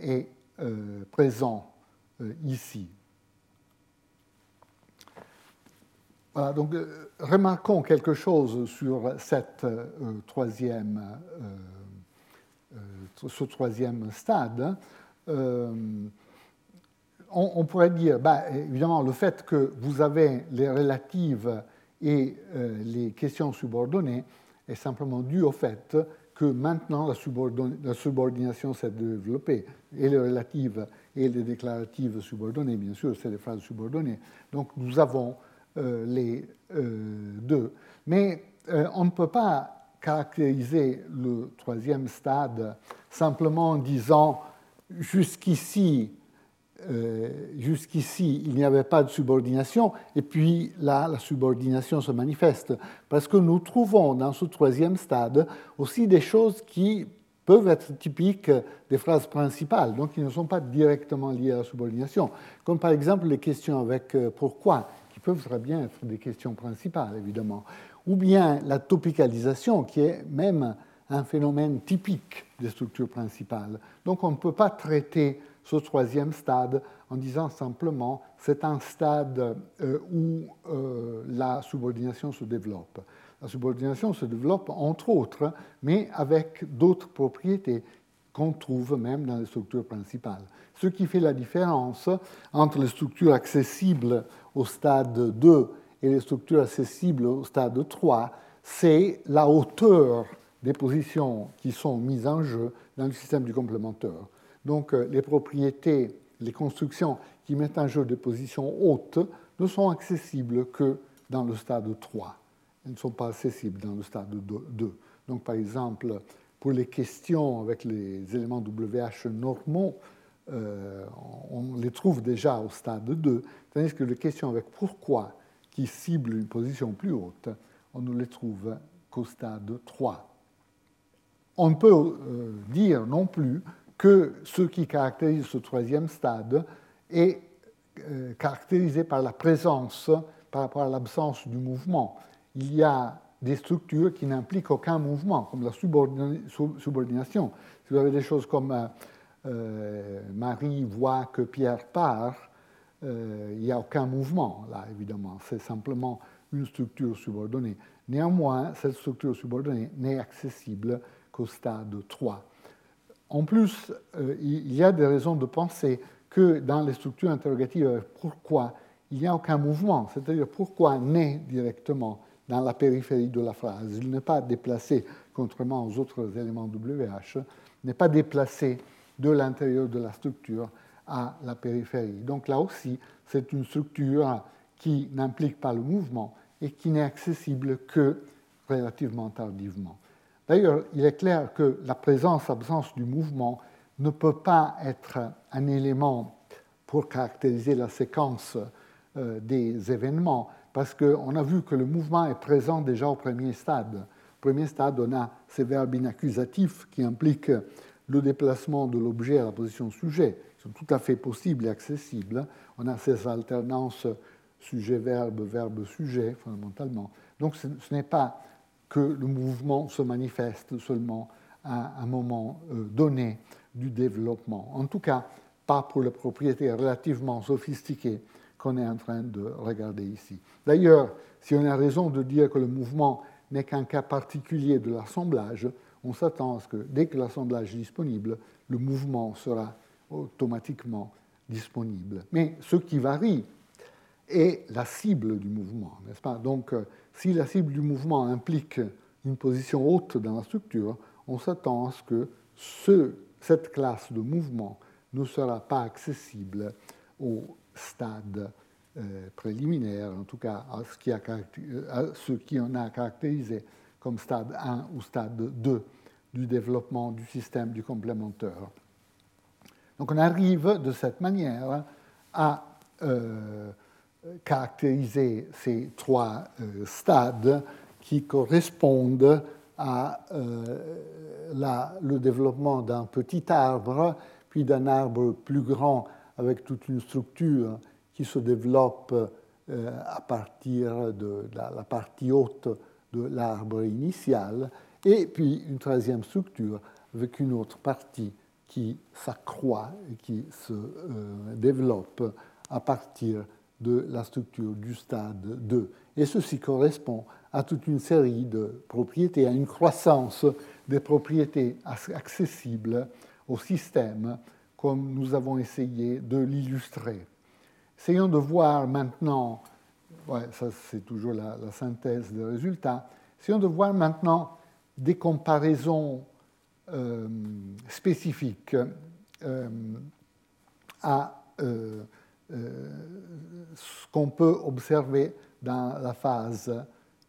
est présent ici. Voilà, donc euh, remarquons quelque chose sur cette, euh, troisième, euh, ce troisième stade. On, pourrait dire, bah, évidemment, le fait que vous avez les relatives et les questions subordonnées est simplement dû au fait que maintenant la, subordination s'est développée, et les relatives et les déclaratives subordonnées, bien sûr, c'est des phrases subordonnées. Donc nous avons euh, les euh, deux. Mais euh, on ne peut pas caractériser le troisième stade simplement en disant jusqu'ici, jusqu'ici, il n'y avait pas de subordination, et puis là, la subordination se manifeste. Parce que nous trouvons dans ce troisième stade aussi des choses qui peuvent être typiques des phrases principales, donc qui ne sont pas directement liées à la subordination, comme par exemple les questions avec pourquoi peuvent très bien être des questions principales, évidemment, ou bien la topicalisation, qui est même un phénomène typique des structures principales. Donc on ne peut pas traiter ce troisième stade en disant simplement c'est un stade euh, où euh, la subordination se développe. La subordination se développe entre autres, mais avec d'autres propriétés qu'on trouve même dans les structures principales. Ce qui fait la différence entre les structures accessibles au stade 2 et les structures accessibles au stade 3, c'est la hauteur des positions qui sont mises en jeu dans le système du complémentaire. Donc euh, les propriétés, les constructions qui mettent en jeu des positions hautes ne sont accessibles que dans le stade 3. Elles ne sont pas accessibles dans le stade 2. Donc par exemple, pour les questions avec les éléments WH normaux, euh, on les trouve déjà au stade 2, tandis que les questions avec pourquoi, qui ciblent une position plus haute, on ne les trouve qu'au stade 3. On ne peut euh, dire non plus que ce qui caractérise ce troisième stade est euh, caractérisé par la présence, par rapport à l'absence du mouvement. Il y a des structures qui n'impliquent aucun mouvement, comme la subordination. Si vous avez des choses comme euh, Marie voit que Pierre part, euh, il n'y a aucun mouvement là, évidemment. C'est simplement une structure subordonnée. Néanmoins, cette structure subordonnée n'est accessible qu'au stade 3. En plus, euh, il y a des raisons de penser que dans les structures interrogatives, pourquoi il n'y a aucun mouvement, c'est-à-dire pourquoi naît directement dans la périphérie de la phrase? Il n'est pas déplacé, contrairement aux autres éléments WH, n'est pas déplacé de l'intérieur de la structure à la périphérie. Donc là aussi, c'est une structure qui n'implique pas le mouvement et qui n'est accessible que relativement tardivement. D'ailleurs, il est clair que la présence-absence du mouvement ne peut pas être un élément pour caractériser la séquence euh, des événements, parce qu'on a vu que le mouvement est présent déjà au premier stade. Au premier stade, on a ces verbes inaccusatifs qui impliquent le déplacement de l'objet à la position sujet, qui sont tout à fait possibles et accessibles. On a ces alternances sujet-verbe, verbe-sujet, fondamentalement. Donc ce, n'est pas que le mouvement se manifeste seulement à un moment euh, donné du développement. En tout cas, pas pour les propriétés relativement sophistiquées qu'on est en train de regarder ici. D'ailleurs, si on a raison de dire que le mouvement n'est qu'un cas particulier de l'assemblage, on s'attend à ce que dès que l'assemblage est disponible, le mouvement sera automatiquement disponibles. Mais ce qui varie est la cible du mouvement, n'est-ce pas? Donc, si la cible du mouvement implique une position haute dans la structure, on s'attend à ce que ce, cette classe de mouvement ne sera pas accessible au stade euh, préliminaire, en tout cas à ce, qui a en a caractérisé comme stade 1 ou stade 2 du développement du système du complémentaire. Donc on arrive de cette manière à euh, caractériser ces trois euh, stades qui correspondent à la, le développement d'un petit arbre, puis d'un arbre plus grand avec toute une structure qui se développe euh, à partir de la partie haute de l'arbre initial, et puis une troisième structure avec une autre partie qui s'accroît et qui se euh, développe à partir de la structure du stade 2. Et ceci correspond à toute une série de propriétés, à une croissance des propriétés accessibles au système, comme nous avons essayé de l'illustrer. Essayons de voir maintenant, ça c'est toujours la, synthèse des résultats, essayons de voir maintenant des comparaisons euh, spécifiques euh, à euh, ce qu'on peut observer dans la phase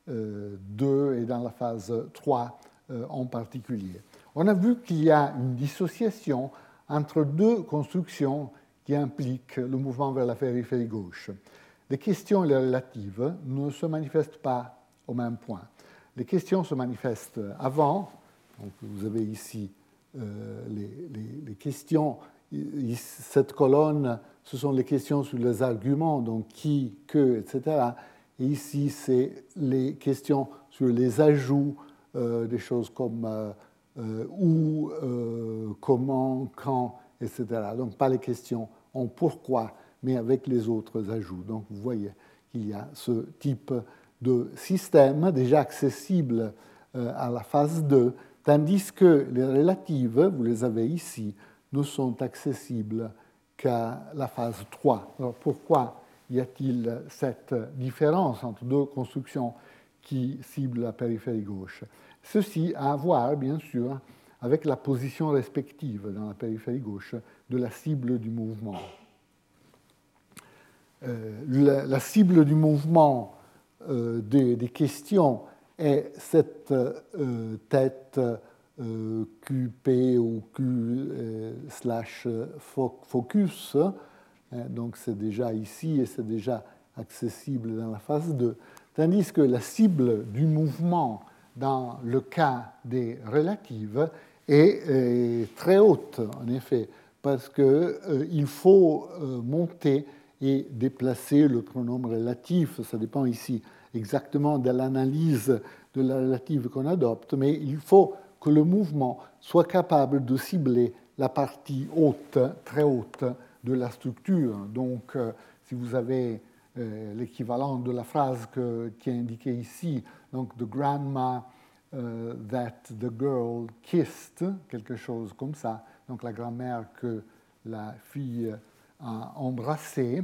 2 et dans la phase 3 en particulier. On a vu qu'il y a une dissociation entre deux constructions qui impliquent le mouvement vers la périphérie gauche. Les questions les relatives ne se manifestent pas au même point. Les questions se manifestent avant, donc vous avez ici euh, les, questions, cette colonne, ce sont les questions sur les arguments, donc qui, que, etc. Et ici, c'est les questions sur les ajouts, euh, des choses comme euh, où, comment, quand, etc. Donc pas les questions en pourquoi, mais avec les autres ajouts. Donc vous voyez qu'il y a ce type de système déjà accessible euh, à la phase 2, tandis que les relatives, vous les avez ici, ne sont accessibles qu'à la phase 3. Alors pourquoi y a-t-il cette différence entre deux constructions qui ciblent la périphérie gauche? Ceci a à voir, bien sûr, avec la position respective dans la périphérie gauche de la cible du mouvement. Euh, la, cible du mouvement euh, des, questions est cette euh, tête QP ou Q slash focus. Hein, donc c'est déjà ici et c'est déjà accessible dans la phase 2. Tandis que la cible du mouvement dans le cas des relatives est très haute, en effet, parce qu'il euh, faut euh, monter et déplacer le pronom relatif. Ça dépend ici exactement de l'analyse de la relative qu'on adopte, mais il faut que le mouvement soit capable de cibler la partie haute, très haute de la structure. Donc, euh, si vous avez l'équivalent de la phrase qui est indiquée ici, donc the grandma that the girl kissed, quelque chose comme ça, donc la grand-mère que la fille a embrassée,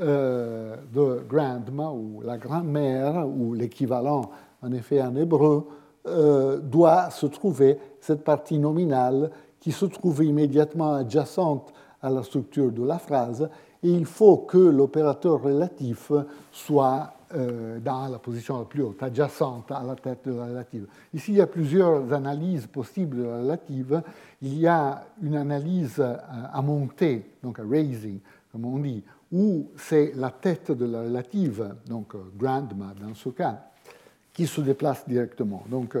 euh, de grandma ou la grand-mère ou l'équivalent en effet en hébreu, euh, doit se trouver cette partie nominale qui se trouve immédiatement adjacente à la structure de la phrase et il faut que l'opérateur relatif soit euh, dans la position la plus haute, adjacente à la tête de la relative. Ici, il y a plusieurs analyses possibles de la relative. Il y a une analyse euh, à monter, donc à raising, comme on dit, où c'est la tête de la relative, donc grandma dans ce cas, qui se déplace directement. Donc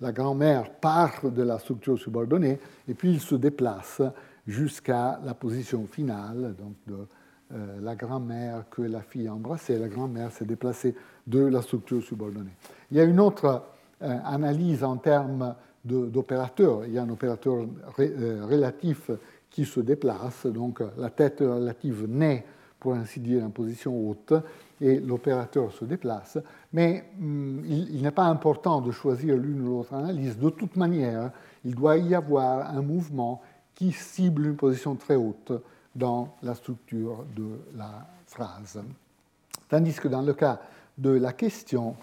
la grand-mère part de la structure subordonnée et puis il se déplace jusqu'à la position finale, donc de euh, la grand-mère que la fille a embrassée. La grand-mère s'est déplacée de la structure subordonnée. Il y a une autre euh, analyse en termes d'opérateurs. Il y a un opérateur euh, relatif qui se déplace, donc la tête relative naît, pour ainsi dire, en position haute, et l'opérateur se déplace. Mais hum, il, n'est pas important de choisir l'une ou l'autre analyse. De toute manière, il doit y avoir un mouvement qui cible une position très haute dans la structure de la phrase. Tandis que dans le cas de la question,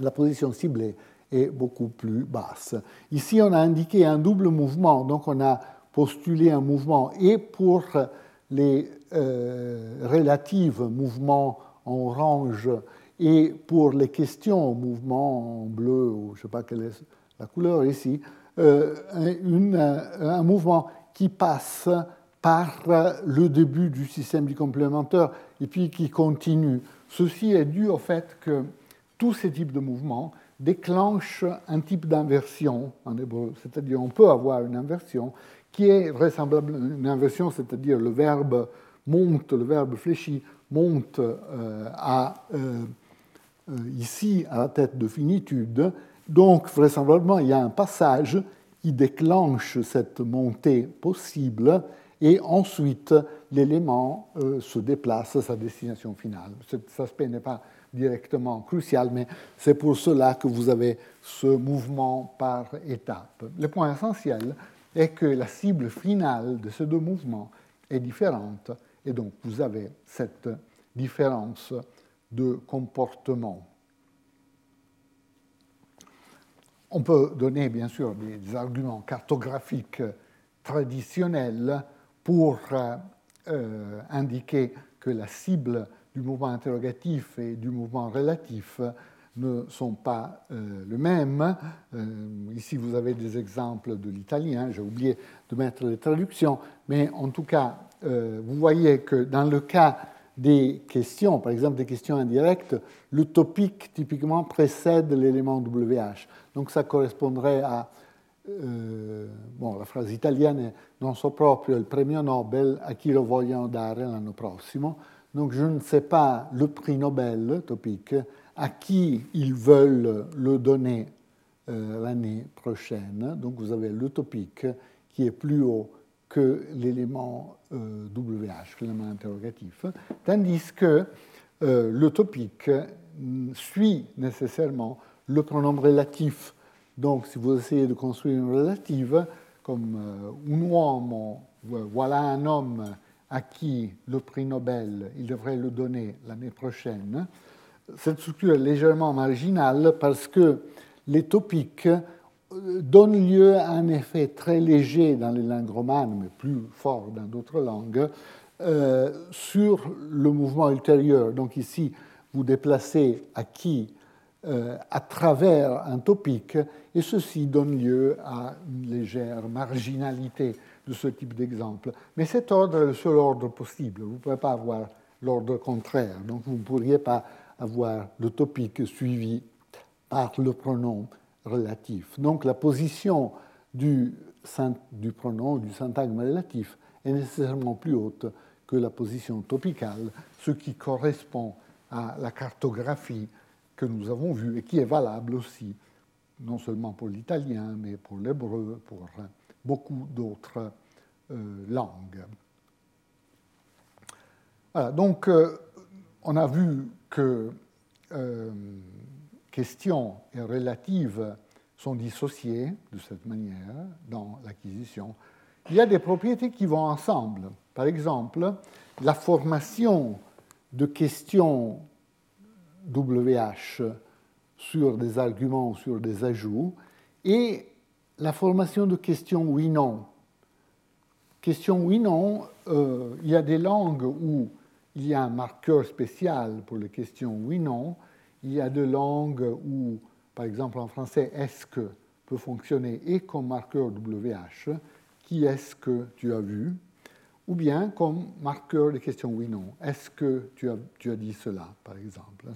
la position ciblée est beaucoup plus basse. Ici, on a indiqué un double mouvement, donc on a postulé un mouvement et pour les euh, relatifs mouvements en orange et pour les questions mouvements en bleu, je ne sais pas quelle est la couleur ici, euh, un mouvement qui passe par le début du système du complémentaire et puis qui continue. Ceci est dû au fait que tous ces types de mouvements déclenchent un type d'inversion en hébreu, c'est-à-dire on peut avoir une inversion qui est vraisemblablement une inversion, c'est-à-dire le verbe monte, le verbe fléchi monte euh, à, euh, euh, ici à la tête de finitude. Donc vraisemblablement il y a un passage qui déclenche cette montée possible et ensuite l'élément se déplace à sa destination finale. Cet aspect n'est pas directement crucial, mais c'est pour cela que vous avez ce mouvement par étapes. Le point essentiel est que la cible finale de ces deux mouvements est différente, et donc vous avez cette différence de comportement. On peut donner bien sûr des arguments cartographiques traditionnels pour euh, euh, indiquer que la cible du mouvement interrogatif et du mouvement relatif ne sont pas euh, le même. ici, vous avez des exemples de l'italien, j'ai oublié de mettre les traductions, mais en tout cas, vous voyez que dans le cas des questions, par exemple des questions indirectes, le topic typiquement précède l'élément WH. Donc ça correspondrait à eh, bon, la frase italienne è non so proprio il premio Nobel a chi lo vogliono dare l'anno prossimo. Donc je ne sais pas le prix Nobel, topic, à qui ils veulent le donner euh, l'année prochaine. Donc vous avez le topic qui est plus haut que l'élément euh, WH, l'élément interrogatif, tandis que euh, le topic suit nécessairement le pronom relatif donc, si vous essayez de construire une relative, comme euh, un uomo, voilà un homme à qui le prix Nobel, il devrait le donner l'année prochaine, cette structure est légèrement marginale parce que les topiques euh, donnent lieu à un effet très léger dans les langues romanes, mais plus fort dans d'autres langues, euh, sur le mouvement ultérieur. Donc ici, vous déplacez à qui euh, à travers un topic, et ceci donne lieu à une légère marginalité de ce type d'exemple. Mais cet ordre est le seul ordre possible. Vous ne pouvez pas avoir l'ordre contraire. Donc vous ne pourriez pas avoir le topic suivi par le pronom relatif. Donc la position du, du pronom, du syntagme relatif, est nécessairement plus haute que la position topicale, ce qui correspond à la cartographie que nous avons vu et qui est valable aussi, non seulement pour l'italien, mais pour l'hébreu, pour beaucoup d'autres euh, langues. Voilà, donc euh, on a vu que euh, question et relative sont dissociées de cette manière dans l'acquisition. Il y a des propriétés qui vont ensemble. Par exemple, la formation de questions WH sur des arguments, sur des ajouts, et la formation de questions oui-non. Questions oui-non, euh, il y a des langues où il y a un marqueur spécial pour les questions oui-non. Il y a des langues où, par exemple en français, est-ce que peut fonctionner et comme marqueur WH, qui est-ce que tu as vu? Ou bien comme marqueur de questions oui-non. Est-ce que tu as, tu as, dit cela, par exemple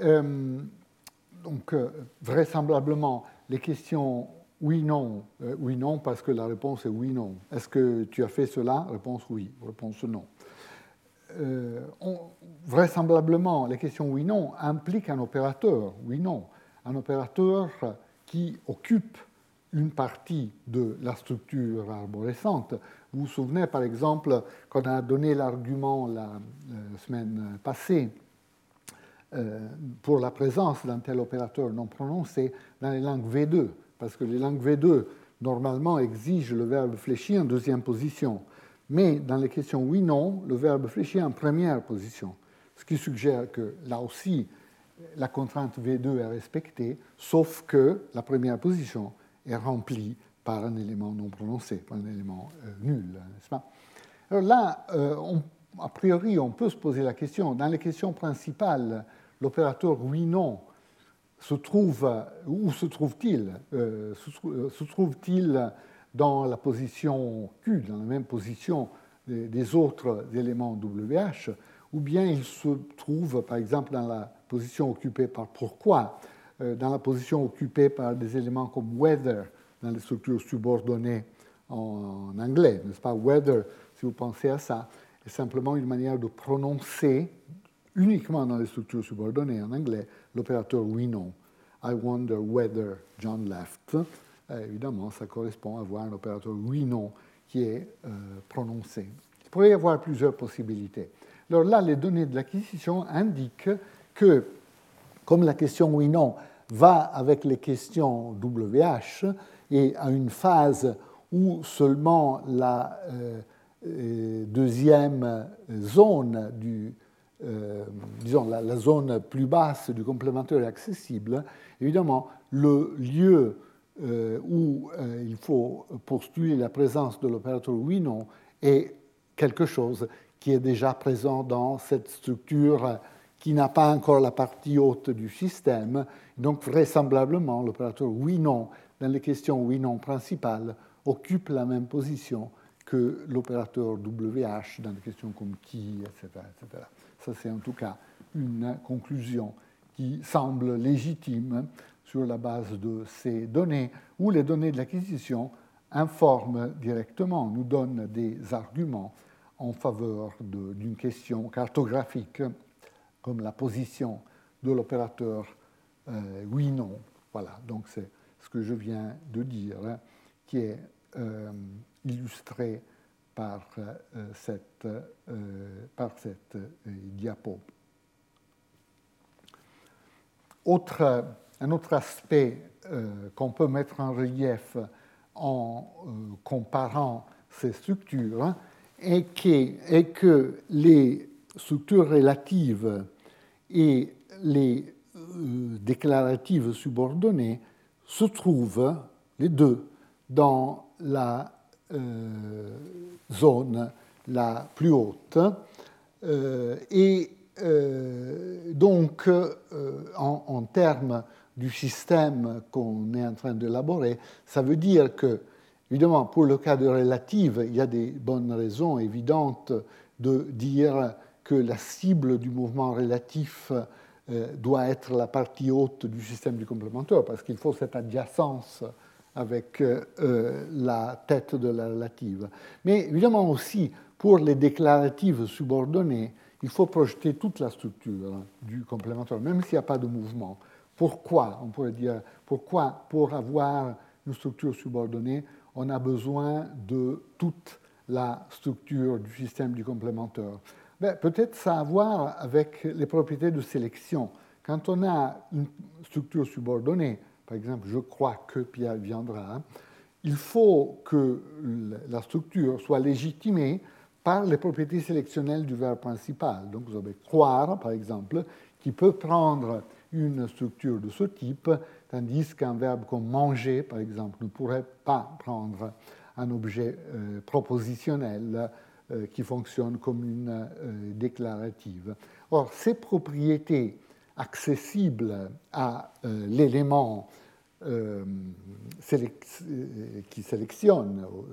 euh, Donc, euh, vraisemblablement, les questions oui-non, euh, oui-non, parce que la réponse est oui-non. Est-ce que tu as fait cela? Réponse oui, réponse non. Vraisemblablement, les questions oui-non impliquent un opérateur, oui-non, un opérateur qui occupe une partie de la structure arborescente. Vous vous souvenez, par exemple, qu'on a donné l'argument la, semaine passée euh, pour la présence d'un tel opérateur non prononcé dans les langues V2, parce que les langues V2, normalement, exigent le verbe fléchi en deuxième position. Mais dans les questions oui-non, le verbe fléchit en première position, ce qui suggère que là aussi, la contrainte V2 est respectée, sauf que la première position est remplie par un élément non prononcé, par un élément euh, nul, n'est-ce pas? Alors là, euh, a priori, on peut se poser la question, dans les questions principales, l'opérateur oui-non se trouve, où se trouve-t-il? Euh, Se trouve-t-il dans la position Q, dans la même position des autres éléments WH, ou bien il se trouve, par exemple, dans la position occupée par pourquoi, dans la position occupée par des éléments comme whether, dans les structures subordonnées en anglais, n'est-ce pas? Whether, si vous pensez à ça, est simplement une manière de prononcer uniquement dans les structures subordonnées en anglais l'opérateur oui-non. I wonder whether John left. Euh, évidemment, ça correspond à avoir un opérateur oui-non qui est euh, prononcé. Il pourrait y avoir plusieurs possibilités. Alors là, les données de l'acquisition indiquent que, comme la question oui-non va avec les questions WH, et à une phase où seulement la euh, deuxième zone du, disons la, zone plus basse du complémentaire est accessible, évidemment, le lieu où il faut postuler la présence de l'opérateur oui-non est quelque chose qui est déjà présent dans cette structure qui n'a pas encore la partie haute du système. Donc, vraisemblablement, l'opérateur oui-non dans les questions oui-non principales, occupe la même position que l'opérateur WH dans les questions comme qui, etc. etc. Ça, c'est en tout cas une conclusion qui semble légitime sur la base de ces données, où les données de l'acquisition informent directement, nous donnent des arguments en faveur d'une question cartographique, comme la position de l'opérateur euh, oui-non. Voilà, donc c'est ce que je viens de dire, hein, qui est euh, illustré par euh, cette, euh, par cette diapo. Autre, un autre aspect qu'on peut mettre en relief en comparant ces structures hein, est, que les structures relatives et les déclaratives subordonnées se trouvent les deux dans la euh, zone la plus haute. Euh, et euh, donc, en, termes du système qu'on est en train d'élaborer, ça veut dire que, évidemment, pour le cas de relative, il y a des bonnes raisons évidentes de dire que la cible du mouvement relatif euh, doit être la partie haute du système du complémentaire, parce qu'il faut cette adjacence avec euh, euh, la tête de la relative. Mais évidemment aussi, pour les déclaratives subordonnées, il faut projeter toute la structure du complémentaire, même s'il n'y a pas de mouvement. Pourquoi On pourrait dire, pourquoi pour avoir une structure subordonnée, on a besoin de toute la structure du système du complémentaire? Ben, Peut-être ça a à voir avec les propriétés de sélection. Quand on a une structure subordonnée, par exemple, je crois que Pierre viendra, il faut que la structure soit légitimée par les propriétés sélectionnelles du verbe principal. Donc vous avez croire, par exemple, qui peut prendre une structure de ce type, tandis qu'un verbe comme manger, par exemple, ne pourrait pas prendre un objet euh, propositionnel euh, qui fonctionne comme une euh, déclarative. Or, ces propriétés accessibles à l'élément qui sélectionne, au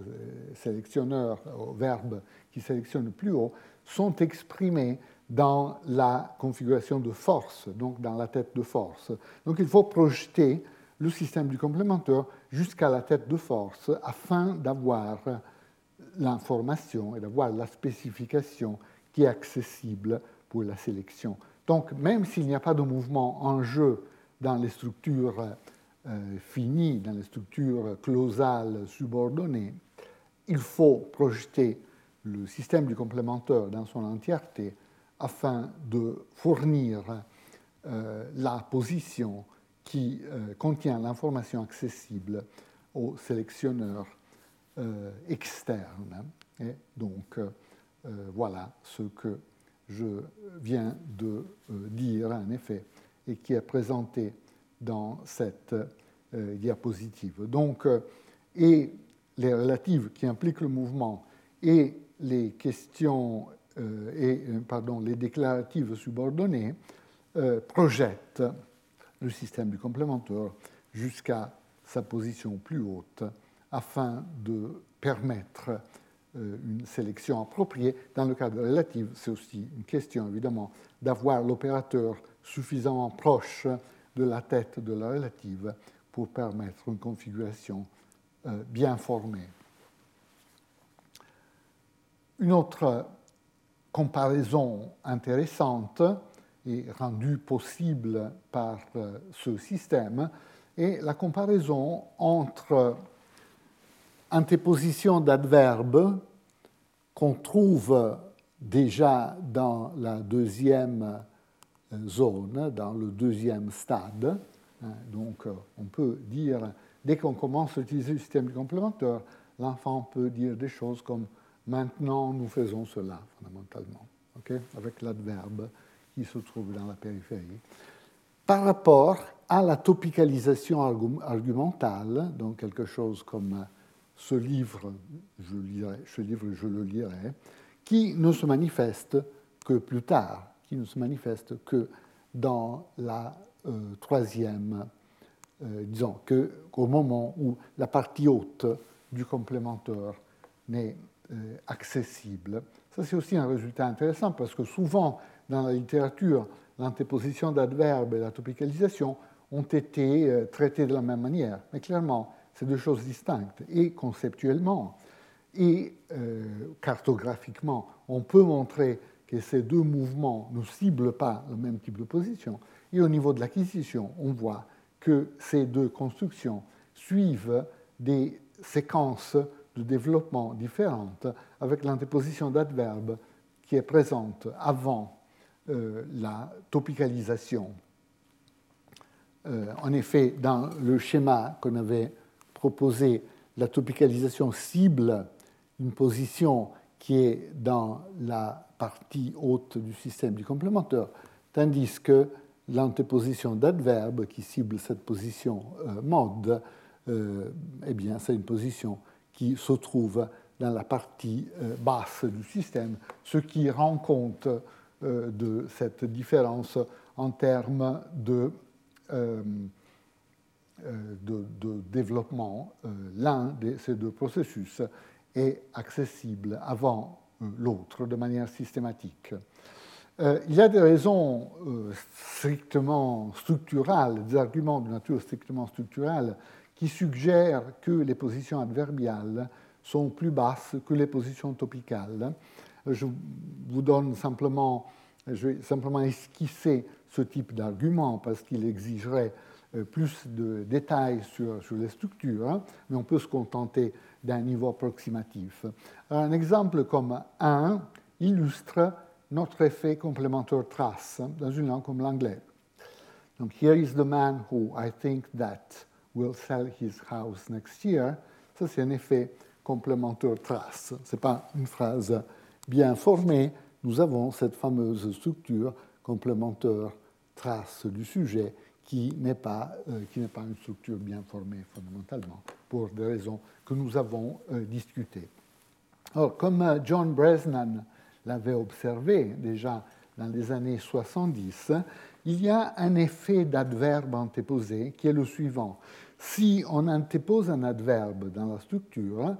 sélectionneur, au verbe qui sélectionne plus haut, sont exprimées dans la configuration de force, donc dans la tête de force. Donc il faut projeter le système du complémentaire jusqu'à la tête de force afin d'avoir l'information et d'avoir la spécification qui est accessible pour la sélection. Donc, même s'il n'y a pas de mouvement en jeu dans les structures euh, finies, dans les structures clausales subordonnées, il faut projeter le système du complémentaire dans son entièreté afin de fournir euh, la position qui euh, contient l'information accessible au sélectionneur externe. Et donc, voilà ce que je viens de dire, en effet, et qui est présenté dans cette diapositive. Donc, et les relatives qui impliquent le mouvement et les questions et pardon, les déclaratives subordonnées projettent le système du complémentaire jusqu'à sa position plus haute afin de permettre euh, une sélection appropriée. Dans le cas de relative, c'est aussi une question évidemment d'avoir l'opérateur suffisamment proche de la tête de la relative pour permettre une configuration euh, bien formée. Une autre comparaison intéressante et rendue possible par euh, ce système est la comparaison entre antéposition d'adverbes qu'on trouve déjà dans la deuxième zone, dans le deuxième stade. Hein, donc euh, on peut dire, dès qu'on commence à utiliser le système complémentaire, l'enfant peut dire des choses comme maintenant nous faisons cela, fondamentalement, avec l'adverbe qui se trouve dans la périphérie, par rapport à la topicalisation argumentale, donc quelque chose comme ce livre, je, lirai, ce livre, je le lirai, qui ne se manifeste que plus tard, qui ne se manifeste que dans la euh, troisième, euh, disons qu'au moment où la partie haute du complémentaire n'est euh, accessible. Ça, c'est aussi un résultat intéressant parce que souvent, dans la littérature, l'antéposition d'adverbes et la topicalisation ont été euh, traités de la même manière. Mais clairement, c'est deux choses distinctes. Et conceptuellement et euh, cartographiquement, on peut montrer que ces deux mouvements ne ciblent pas le même type de position. Et au niveau de l'acquisition, on voit que ces deux constructions suivent des séquences de développement différentes avec l'antéposition d'adverbes qui est présente avant euh, la topicalisation. Euh, en effet, dans le schéma qu'on avait proposé, la topicalisation cible une position qui est dans la partie haute du système du complémentaire, tandis que l'antéposition d'adverbe qui cible cette position euh, mode, eh bien, c'est une position qui se trouve dans la partie basse du système, ce qui rend compte euh, de cette différence en termes de, euh, euh, développement. L'un de ces deux processus est accessible avant l'autre de manière systématique. il y a des raisons strictement structurales, des arguments de nature strictement structurelle, qui suggèrent que les positions adverbiales sont plus basses que les positions topicales. Je vous donne simplement, je vais simplement esquisser ce type d'argument parce qu'il exigerait euh, plus de détails sur, sur les structures, hein, mais on peut se contenter d'un niveau approximatif. un exemple comme 1 illustre notre effet complémentaire trace hein, dans une langue comme l'anglais. Donc, here is the man who I think that will sell his house next year. Ça, c'est un effet complémentaire trace. Ce n'est pas une phrase bien formés, nous avons cette fameuse structure complémentaire trace du sujet qui n'est pas, euh, pas une structure bien formée fondamentalement, pour des raisons que nous avons euh, discutées. Alors, comme euh, John Bresnan l'avait observé déjà dans les années 70, il y a un effet d'adverbe antéposé qui est le suivant. Si on antépose un adverbe dans la structure,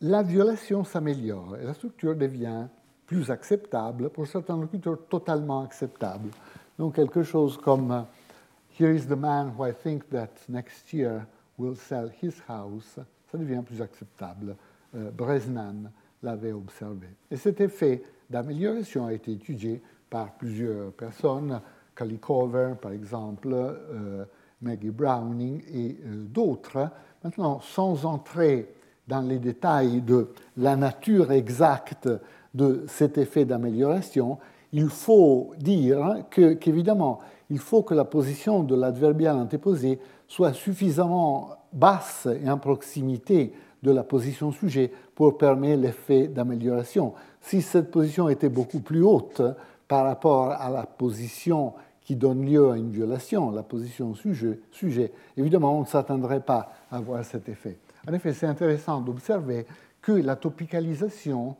la violation s'améliore et la structure devient plus acceptable, pour certains locuteurs totalement acceptable. Donc quelque chose comme Here is the man who I think that next year will sell his house, ça devient plus acceptable. Euh, Bresnan l'avait observé. Et cet effet d'amélioration a été étudié par plusieurs personnes, Kalikover par exemple, euh, Maggie Browning et euh, d'autres. Maintenant, sans entrer dans les détails de la nature exacte de cet effet d'amélioration, il faut dire qu'évidemment, il faut que la position de l'adverbial antéposé soit suffisamment basse et en proximité de la position sujet pour permettre l'effet d'amélioration. Si cette position était beaucoup plus haute par rapport à la position qui donne lieu à une violation, la position sujet, évidemment, on ne s'attendrait pas à avoir cet effet. En effet, c'est intéressant d'observer que la topicalisation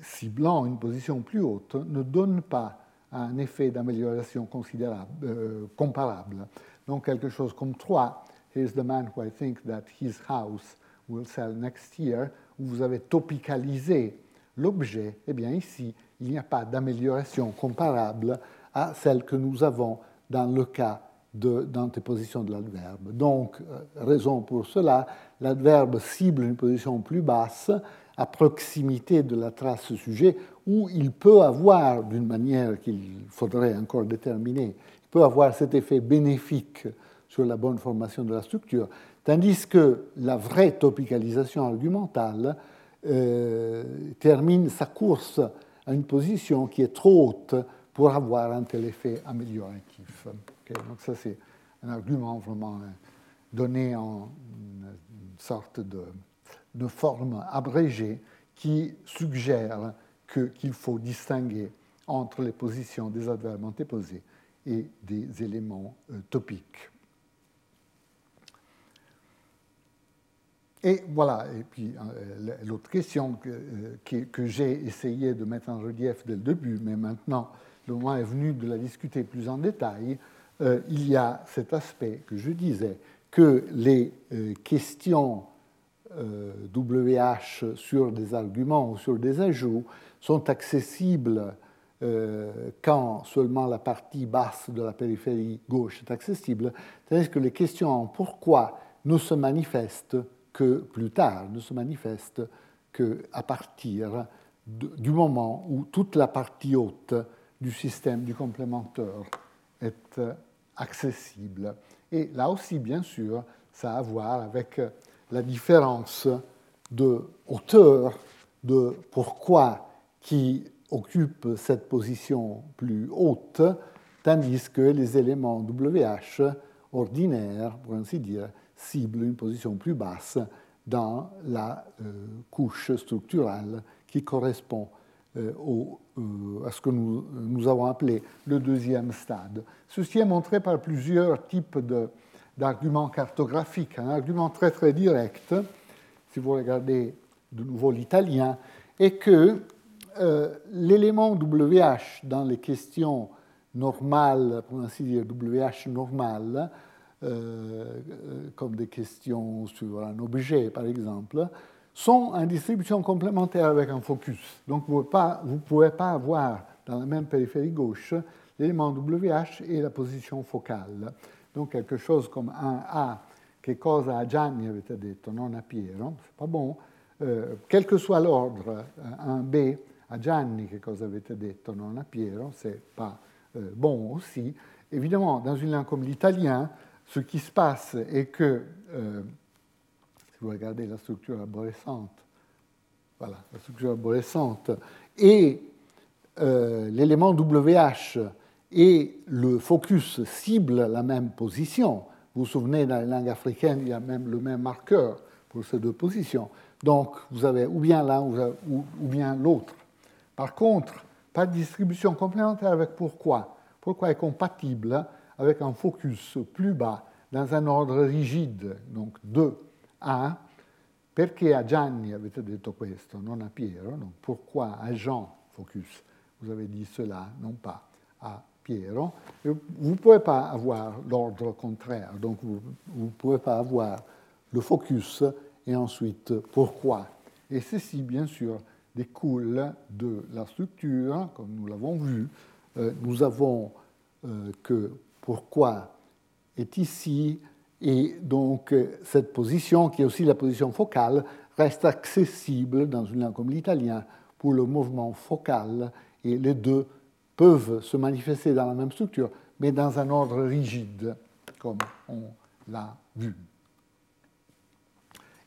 ciblant une position plus haute ne donne pas un effet d'amélioration considérable, euh, comparable. Donc quelque chose comme 3, Here's the man who I think that his house will sell next year, où vous avez topicalisé l'objet, eh bien ici, il n'y a pas d'amélioration comparable à celle que nous avons dans le cas d'antéposition de, de l'adverbe. Donc, euh, raison pour cela, l'adverbe cible une position plus basse à proximité de la trace sujet, où il peut avoir, d'une manière qu'il faudrait encore déterminer, il peut avoir cet effet bénéfique sur la bonne formation de la structure, tandis que la vraie topicalisation argumentale euh, termine sa course à une position qui est trop haute pour avoir un tel effet amélioratif. donc ça c'est un argument vraiment euh, donné en une sorte de, forme abrégée qui suggère qu'il faut distinguer entre les positions des adverbes antéposés et des éléments euh, topiques. Et voilà, et puis euh, l'autre question euh, que, j'ai essayé de mettre en relief dès le début, mais maintenant le moment est venu de la discuter plus en détail, euh, il y a cet aspect que je disais, que les questions WH sur des arguments ou sur des ajouts sont accessibles quand seulement la partie basse de la périphérie gauche est accessible, tandis que les questions en pourquoi ne se manifestent que plus tard ne se manifeste qu'à partir du moment où toute la partie haute du système du complémentaire est accessible. Et là aussi, bien sûr, ça a à voir avec la différence de hauteur de pourquoi qui occupe cette position plus haute, tandis que les éléments WH ordinaires, pour ainsi dire, cible une position plus basse dans la euh, couche structurale qui correspond euh, euh, à ce que nous, avons appelé le deuxième stade. Ceci est montré par plusieurs types d'arguments cartographiques. Un argument très très direct, si vous regardez de nouveau l'italien, est que l'élément WH dans les questions normales, pour ainsi dire WH normales, comme des questions sur un objet, par exemple, sont en distribution complémentaire avec un focus. Donc vous ne pouvez pas avoir dans la même périphérie gauche l'élément WH et la position focale. Donc quelque chose comme un A, che cosa a Gianni avete detto, non a Piero, c'est pas bon. Euh, quel que soit l'ordre, un B a Gianni, che cosa avete detto, non a Piero, c'est pas euh, bon aussi. Évidemment, dans une langue comme l'italien, ce qui se passe est que, euh, si vous regardez la structure arborescente, voilà, la structure arborescente, et euh, l'élément WH et le focus ciblent la même position. Vous vous souvenez, dans les langues africaines, il y a même le même marqueur pour ces deux positions. Donc, vous avez ou bien l'un ou, bien l'autre. Par contre, pas de distribution complémentaire avec pourquoi? Pourquoi est compatible avec un focus plus bas dans un ordre rigide, donc 2 A, perché a Gianni avete detto questo, non a Piero, donc pourquoi à Jean focus Vous avez dit cela, non pas à Piero. vous ne pouvez pas avoir l'ordre contraire, donc vous ne pouvez pas avoir le focus et ensuite pourquoi. Et ceci, bien sûr, découle de la structure, comme nous l'avons vu. Euh, nous avons euh, que pourquoi est ici, et donc cette position, qui est aussi la position focale, reste accessible dans une langue comme l'italien pour le mouvement focal, et les deux peuvent se manifester dans la même structure, mais dans un ordre rigide, comme on l'a vu.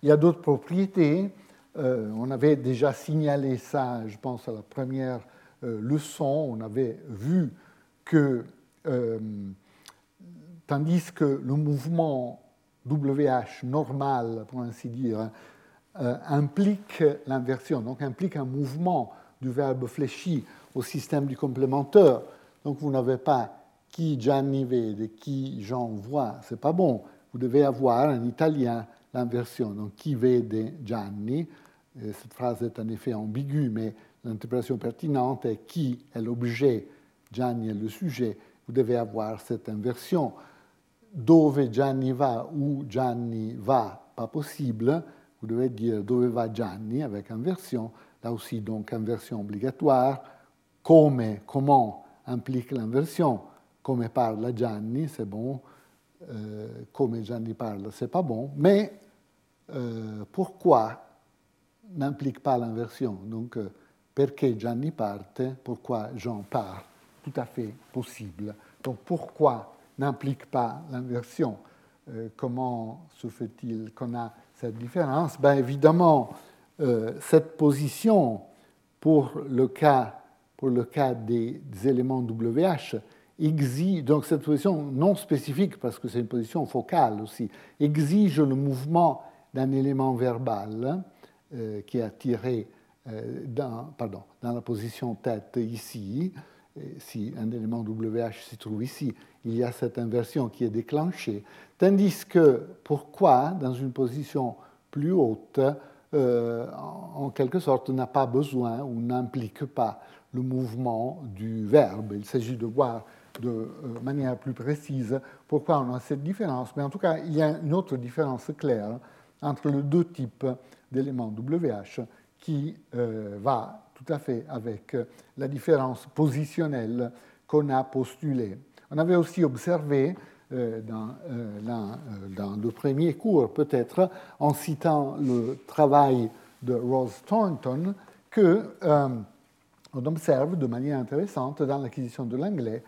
Il y a d'autres propriétés. Euh, on avait déjà signalé ça, je pense, à la première euh, leçon. On avait vu que euh, tandis que le mouvement WH normal, pour ainsi dire, implique l'inversion, donc implique un mouvement du verbe fléchi au système du complémentaire. Donc vous n'avez pas qui Gianni vede, qui Jean voit, c'est pas bon. Vous devez avoir en italien l'inversion. Donc qui vede Gianni, cette phrase est en effet ambiguë, mais l'interprétation pertinente est qui est l'objet, Gianni est le sujet. Vous devez avoir cette inversion. Dove Gianni va ou Gianni va, pas possible. Vous devez dire dove va Gianni avec inversion. Là aussi, donc, inversion obligatoire. Come, comment implique l'inversion? Come parle Gianni, c'est bon. Euh, comme Gianni parle, c'est pas bon. Mais euh, pourquoi n'implique pas l'inversion? Donc, euh, perché Gianni parte, pourquoi Jean part? Tout à fait possible. Donc, pourquoi n'implique pas l'inversion euh, Comment se fait-il qu'on a cette différence? Ben, Évidemment, euh, cette position pour le cas, pour le cas des, éléments WH exige, donc cette position non spécifique, parce que c'est une position focale aussi, exige le mouvement d'un élément verbal euh, qui est attiré dans, pardon, dans la position tête ici. Si un élément WH se trouve ici, il y a cette inversion qui est déclenchée. Tandis que pourquoi, dans une position plus haute, euh, en quelque sorte, n'a pas besoin ou n'implique pas le mouvement du verbe? Il s'agit de voir de manière plus précise pourquoi on a cette différence. Mais en tout cas, il y a une autre différence claire entre les deux types d'éléments WH qui euh, va tout à fait avec la différence positionnelle qu'on a postulée. On avait aussi observé euh, dans, euh, dans, le premier cours, peut-être, en citant le travail de Rose Thornton, que on observe de manière intéressante dans l'acquisition de l'anglais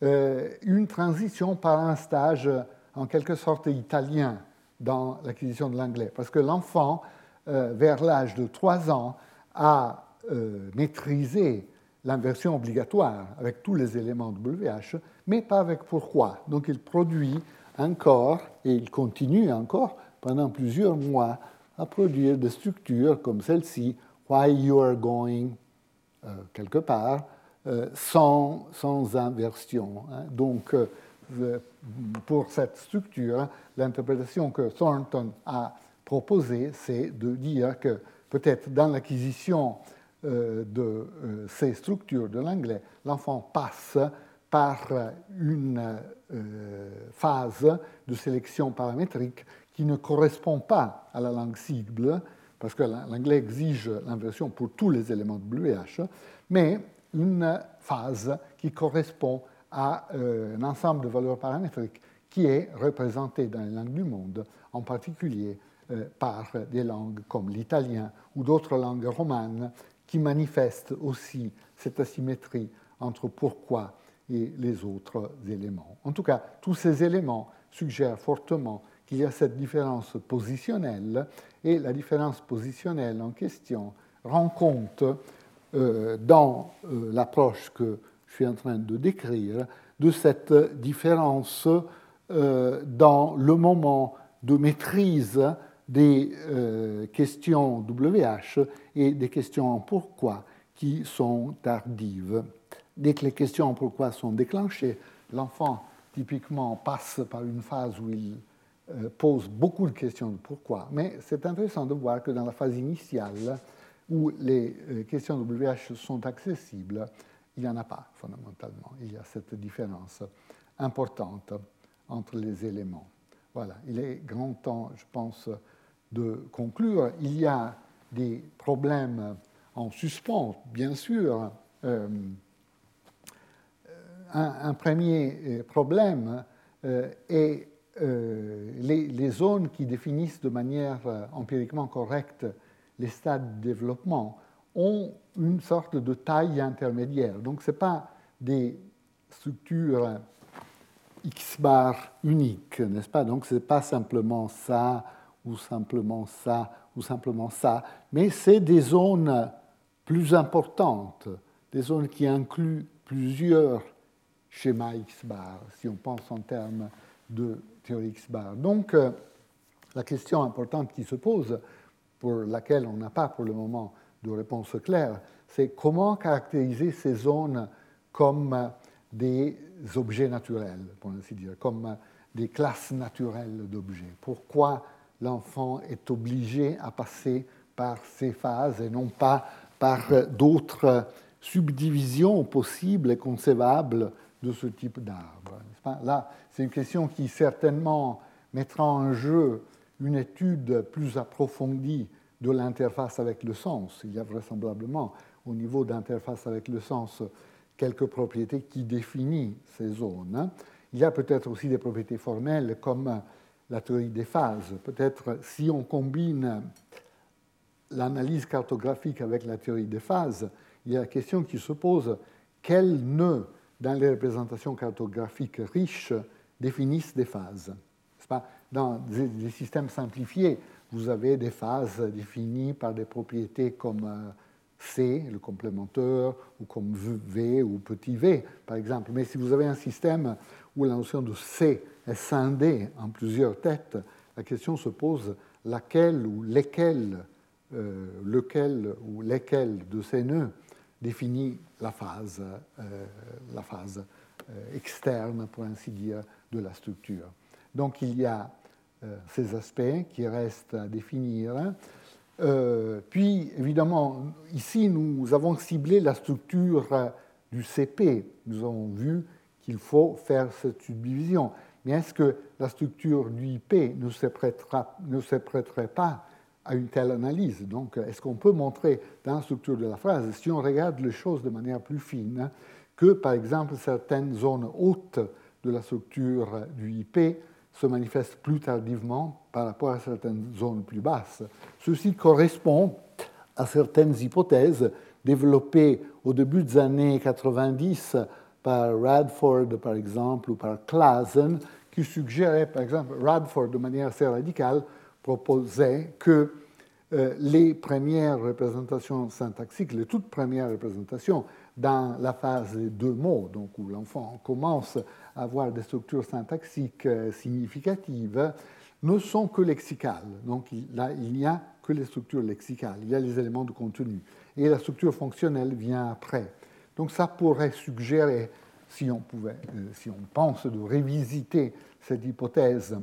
une transition par un stage en quelque sorte italien dans l'acquisition de l'anglais, parce que l'enfant euh, vers l'âge de 3 ans, à euh, maîtriser l'inversion obligatoire avec tous les éléments WH, mais pas avec pourquoi. Donc il produit encore, et il continue encore pendant plusieurs mois, à produire des structures comme celle-ci, why you are going, euh, quelque part, sans, sans, inversion. Hein. Donc, pour cette structure, l'interprétation que Thornton a proposé, c'est de dire que peut-être dans l'acquisition euh, de euh, ces structures de l'anglais, l'enfant passe par une euh, phase de sélection paramétrique qui ne correspond pas à la langue cible, parce que l'anglais exige l'inversion pour tous les éléments de WH, mais une phase qui correspond à un ensemble de valeurs paramétriques qui est représenté dans les langues du monde, en particulier euh, par des langues comme l'italien ou d'autres langues romanes qui manifestent aussi cette asymétrie entre pourquoi et les autres éléments. En tout cas, tous ces éléments suggèrent fortement qu'il y a cette différence positionnelle et la différence positionnelle en question rend compte euh, dans euh, l'approche que je suis en train de décrire de cette différence dans le moment de maîtrise des euh, questions WH et des questions en pourquoi qui sont tardives. Dès que les questions en pourquoi sont déclenchées, l'enfant typiquement passe par une phase où il euh, pose beaucoup de questions de pourquoi. Mais c'est intéressant de voir que dans la phase initiale, où les euh, questions WH sont accessibles, il n'y en a pas fondamentalement. Il y a cette différence importante entre les éléments. Voilà, il est grand temps, je pense, de conclure. Il y a des problèmes en suspens, bien sûr. Euh, un, premier euh, problème euh, est les, les, zones qui définissent de manière empiriquement correcte les stades de développement ont une sorte de taille intermédiaire. Donc ce pas des structures X bar uniques, n'est-ce pas? Donc ce n'est pas simplement ça ou simplement ça, ou simplement ça, mais c'est des zones plus importantes, des zones qui incluent plusieurs schémas X-bar, si on pense en termes de théorie X-bar. Donc, euh, la question importante qui se pose pour laquelle on n'a pas pour le moment de réponse claire, c'est comment caractériser ces zones comme des objets naturels, pour ainsi dire, comme des classes naturelles d'objets. Pourquoi l'enfant est obligé à passer par ces phases et non pas par d'autres subdivisions possibles et concevables de ce type d'arbre. Là, c'est une question qui certainement mettra en jeu une étude plus approfondie de l'interface avec le sens. Il y a vraisemblablement au niveau d'interface avec le sens quelques propriétés qui définissent ces zones. Il y a peut-être aussi des propriétés formelles comme la théorie des phases. Peut-être si on combine l'analyse cartographique avec la théorie des phases, il y a la question qui se pose quels nœuds dans les représentations cartographiques riches définissent des phases? Dans des systèmes simplifiés, vous avez des phases définies par des propriétés comme euh, C, le complémentaire, ou comme V ou petit v, par exemple. Mais si vous avez un système où la notion de C est scindée en plusieurs têtes, la question se pose laquelle ou lesquelles, euh, lequel ou lesquels de ces nœuds définit la phase, euh, la phase euh, externe, pour ainsi dire, de la structure. Donc il y a ces aspects qui restent à définir. Euh, puis, évidemment, ici, nous avons ciblé la structure du CP. Nous avons vu qu'il faut faire cette subdivision. Mais est-ce que la structure du IP ne se, ne se prêterait pas à une telle analyse? Donc, est-ce qu'on peut montrer dans la structure de la phrase, si on regarde les choses de manière plus fine, que, par exemple, certaines zones hautes de la structure du IP se manifeste plus tardivement par rapport à certaines zones plus basses. Ceci correspond à certaines hypothèses développées au début des années 90 par Radford, par exemple, ou par Clasen, qui suggéraient, par exemple, Radford, de manière assez radicale, proposait que euh, les premières représentations syntaxiques, les toutes premières représentations dans la phase deux mots, donc où l'enfant commence à avoir des structures syntaxiques euh, significatives, ne sont que lexicales. Donc là, il n'y a que les structures lexicales, il y a les éléments de contenu. Et la structure fonctionnelle vient après. Donc ça pourrait suggérer, si on, pouvait, euh, si on pense de révisiter cette hypothèse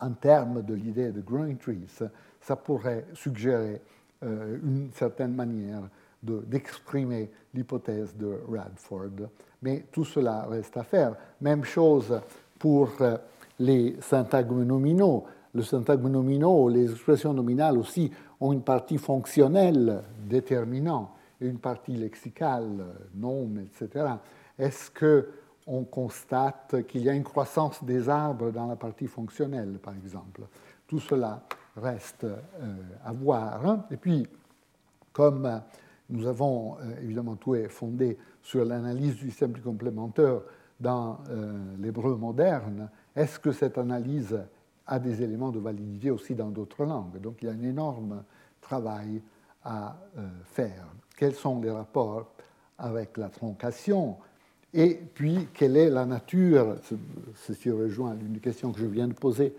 en termes de l'idée de growing trees, ça pourrait suggérer euh, une certaine manière d'exprimer l'hypothèse de Radford. Mais tout cela reste à faire. Même chose pour euh, les syntagmes nominaux. Le syntagme nominaux, les expressions nominales aussi, ont une partie fonctionnelle déterminant et une partie lexicale, nom, etc. Est-ce qu'on constate qu'il y a une croissance des arbres dans la partie fonctionnelle, par exemple? Tout cela reste euh, à voir. Et puis, comme nous avons euh, évidemment tout est fondé sur l'analyse du système complémentaire dans euh, l'hébreu moderne. Est-ce que cette analyse a des éléments de validité aussi dans d'autres langues? Donc il y a un énorme travail à euh, faire. Quels sont les rapports avec la troncation? Et puis, quelle est la nature, ceci rejoint l'une des questions que je viens de poser,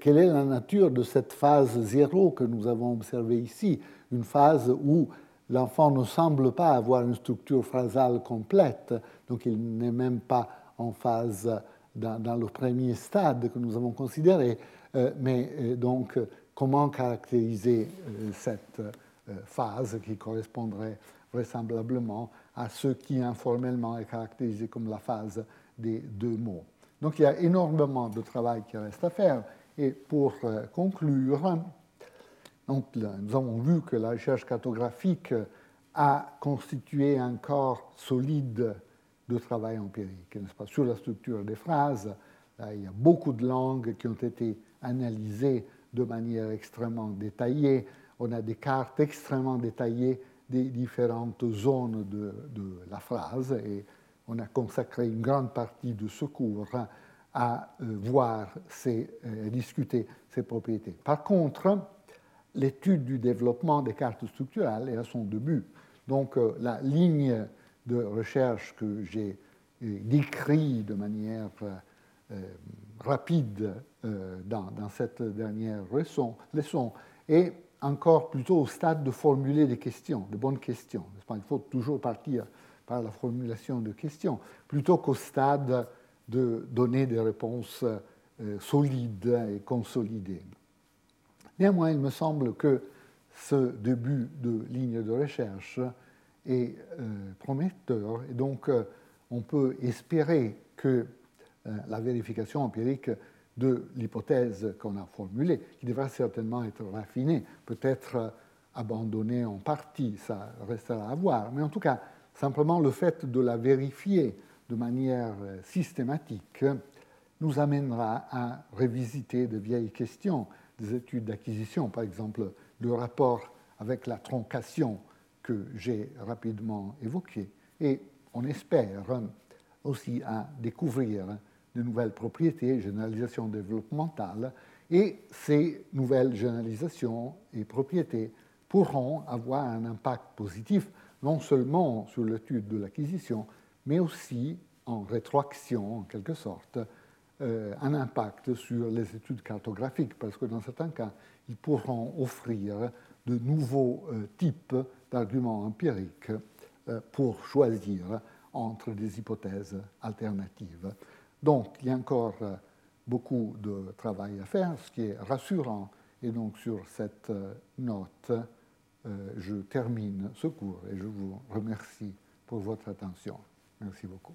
quelle est la nature de cette phase zéro que nous avons observée ici? Une phase où l'enfant ne semble pas avoir une structure phrasale complète, donc il n'est même pas en phase dans, le premier stade que nous avons considéré. Euh, mais euh, donc, comment caractériser euh, cette phase qui correspondrait vraisemblablement à ce qui informellement est caractérisé comme la phase des deux mots? Donc il y a énormément de travail qui reste à faire. Et pour conclure, nous avons vu que la recherche cartographique a constitué un corps solide de travail empirique, n'est-ce pas, sur la structure des phrases. il y a beaucoup de langues qui ont été analysées de manière extrêmement détaillée. On a des cartes extrêmement détaillées des différentes zones de, la phrase et on a consacré une grande partie de ce cours à euh, voir, euh, discuter ces propriétés. Par contre, l'étude du développement des cartes structurales est à son début. Donc euh, la ligne de recherche que j'ai euh, décrite de manière euh, rapide dans, cette dernière leçon, est encore plutôt au stade de formuler des questions, de bonnes questions. Il faut toujours partir par la formulation de questions, plutôt qu'au stade de donner des réponses solides et consolidées. Néanmoins, il me semble que ce début de ligne de recherche est euh, prometteur. Et donc euh, on peut espérer que la vérification empirique de l'hypothèse qu'on a formulée, qui devra certainement être raffinée, peut-être abandonnée en partie, ça restera à voir, mais en tout cas, simplement le fait de la vérifier de manière systématique nous amènera à revisiter de vieilles questions des études d'acquisition, par exemple le rapport avec la troncation que j'ai rapidement évoqué, et on espère aussi à découvrir de nouvelles propriétés, généralisation développementale, et ces nouvelles généralisations et propriétés pourront avoir un impact positif non seulement sur l'étude de l'acquisition, mais aussi en rétroaction, en quelque sorte, euh, un impact sur les études cartographiques, parce que dans certains cas, ils pourront offrir de nouveaux euh, types d'arguments empiriques euh, pour choisir entre des hypothèses alternatives. Donc, il y a encore beaucoup de travail à faire, ce qui est rassurant. Et donc, sur cette note, je termine ce cours et je vous remercie pour votre attention. Merci beaucoup.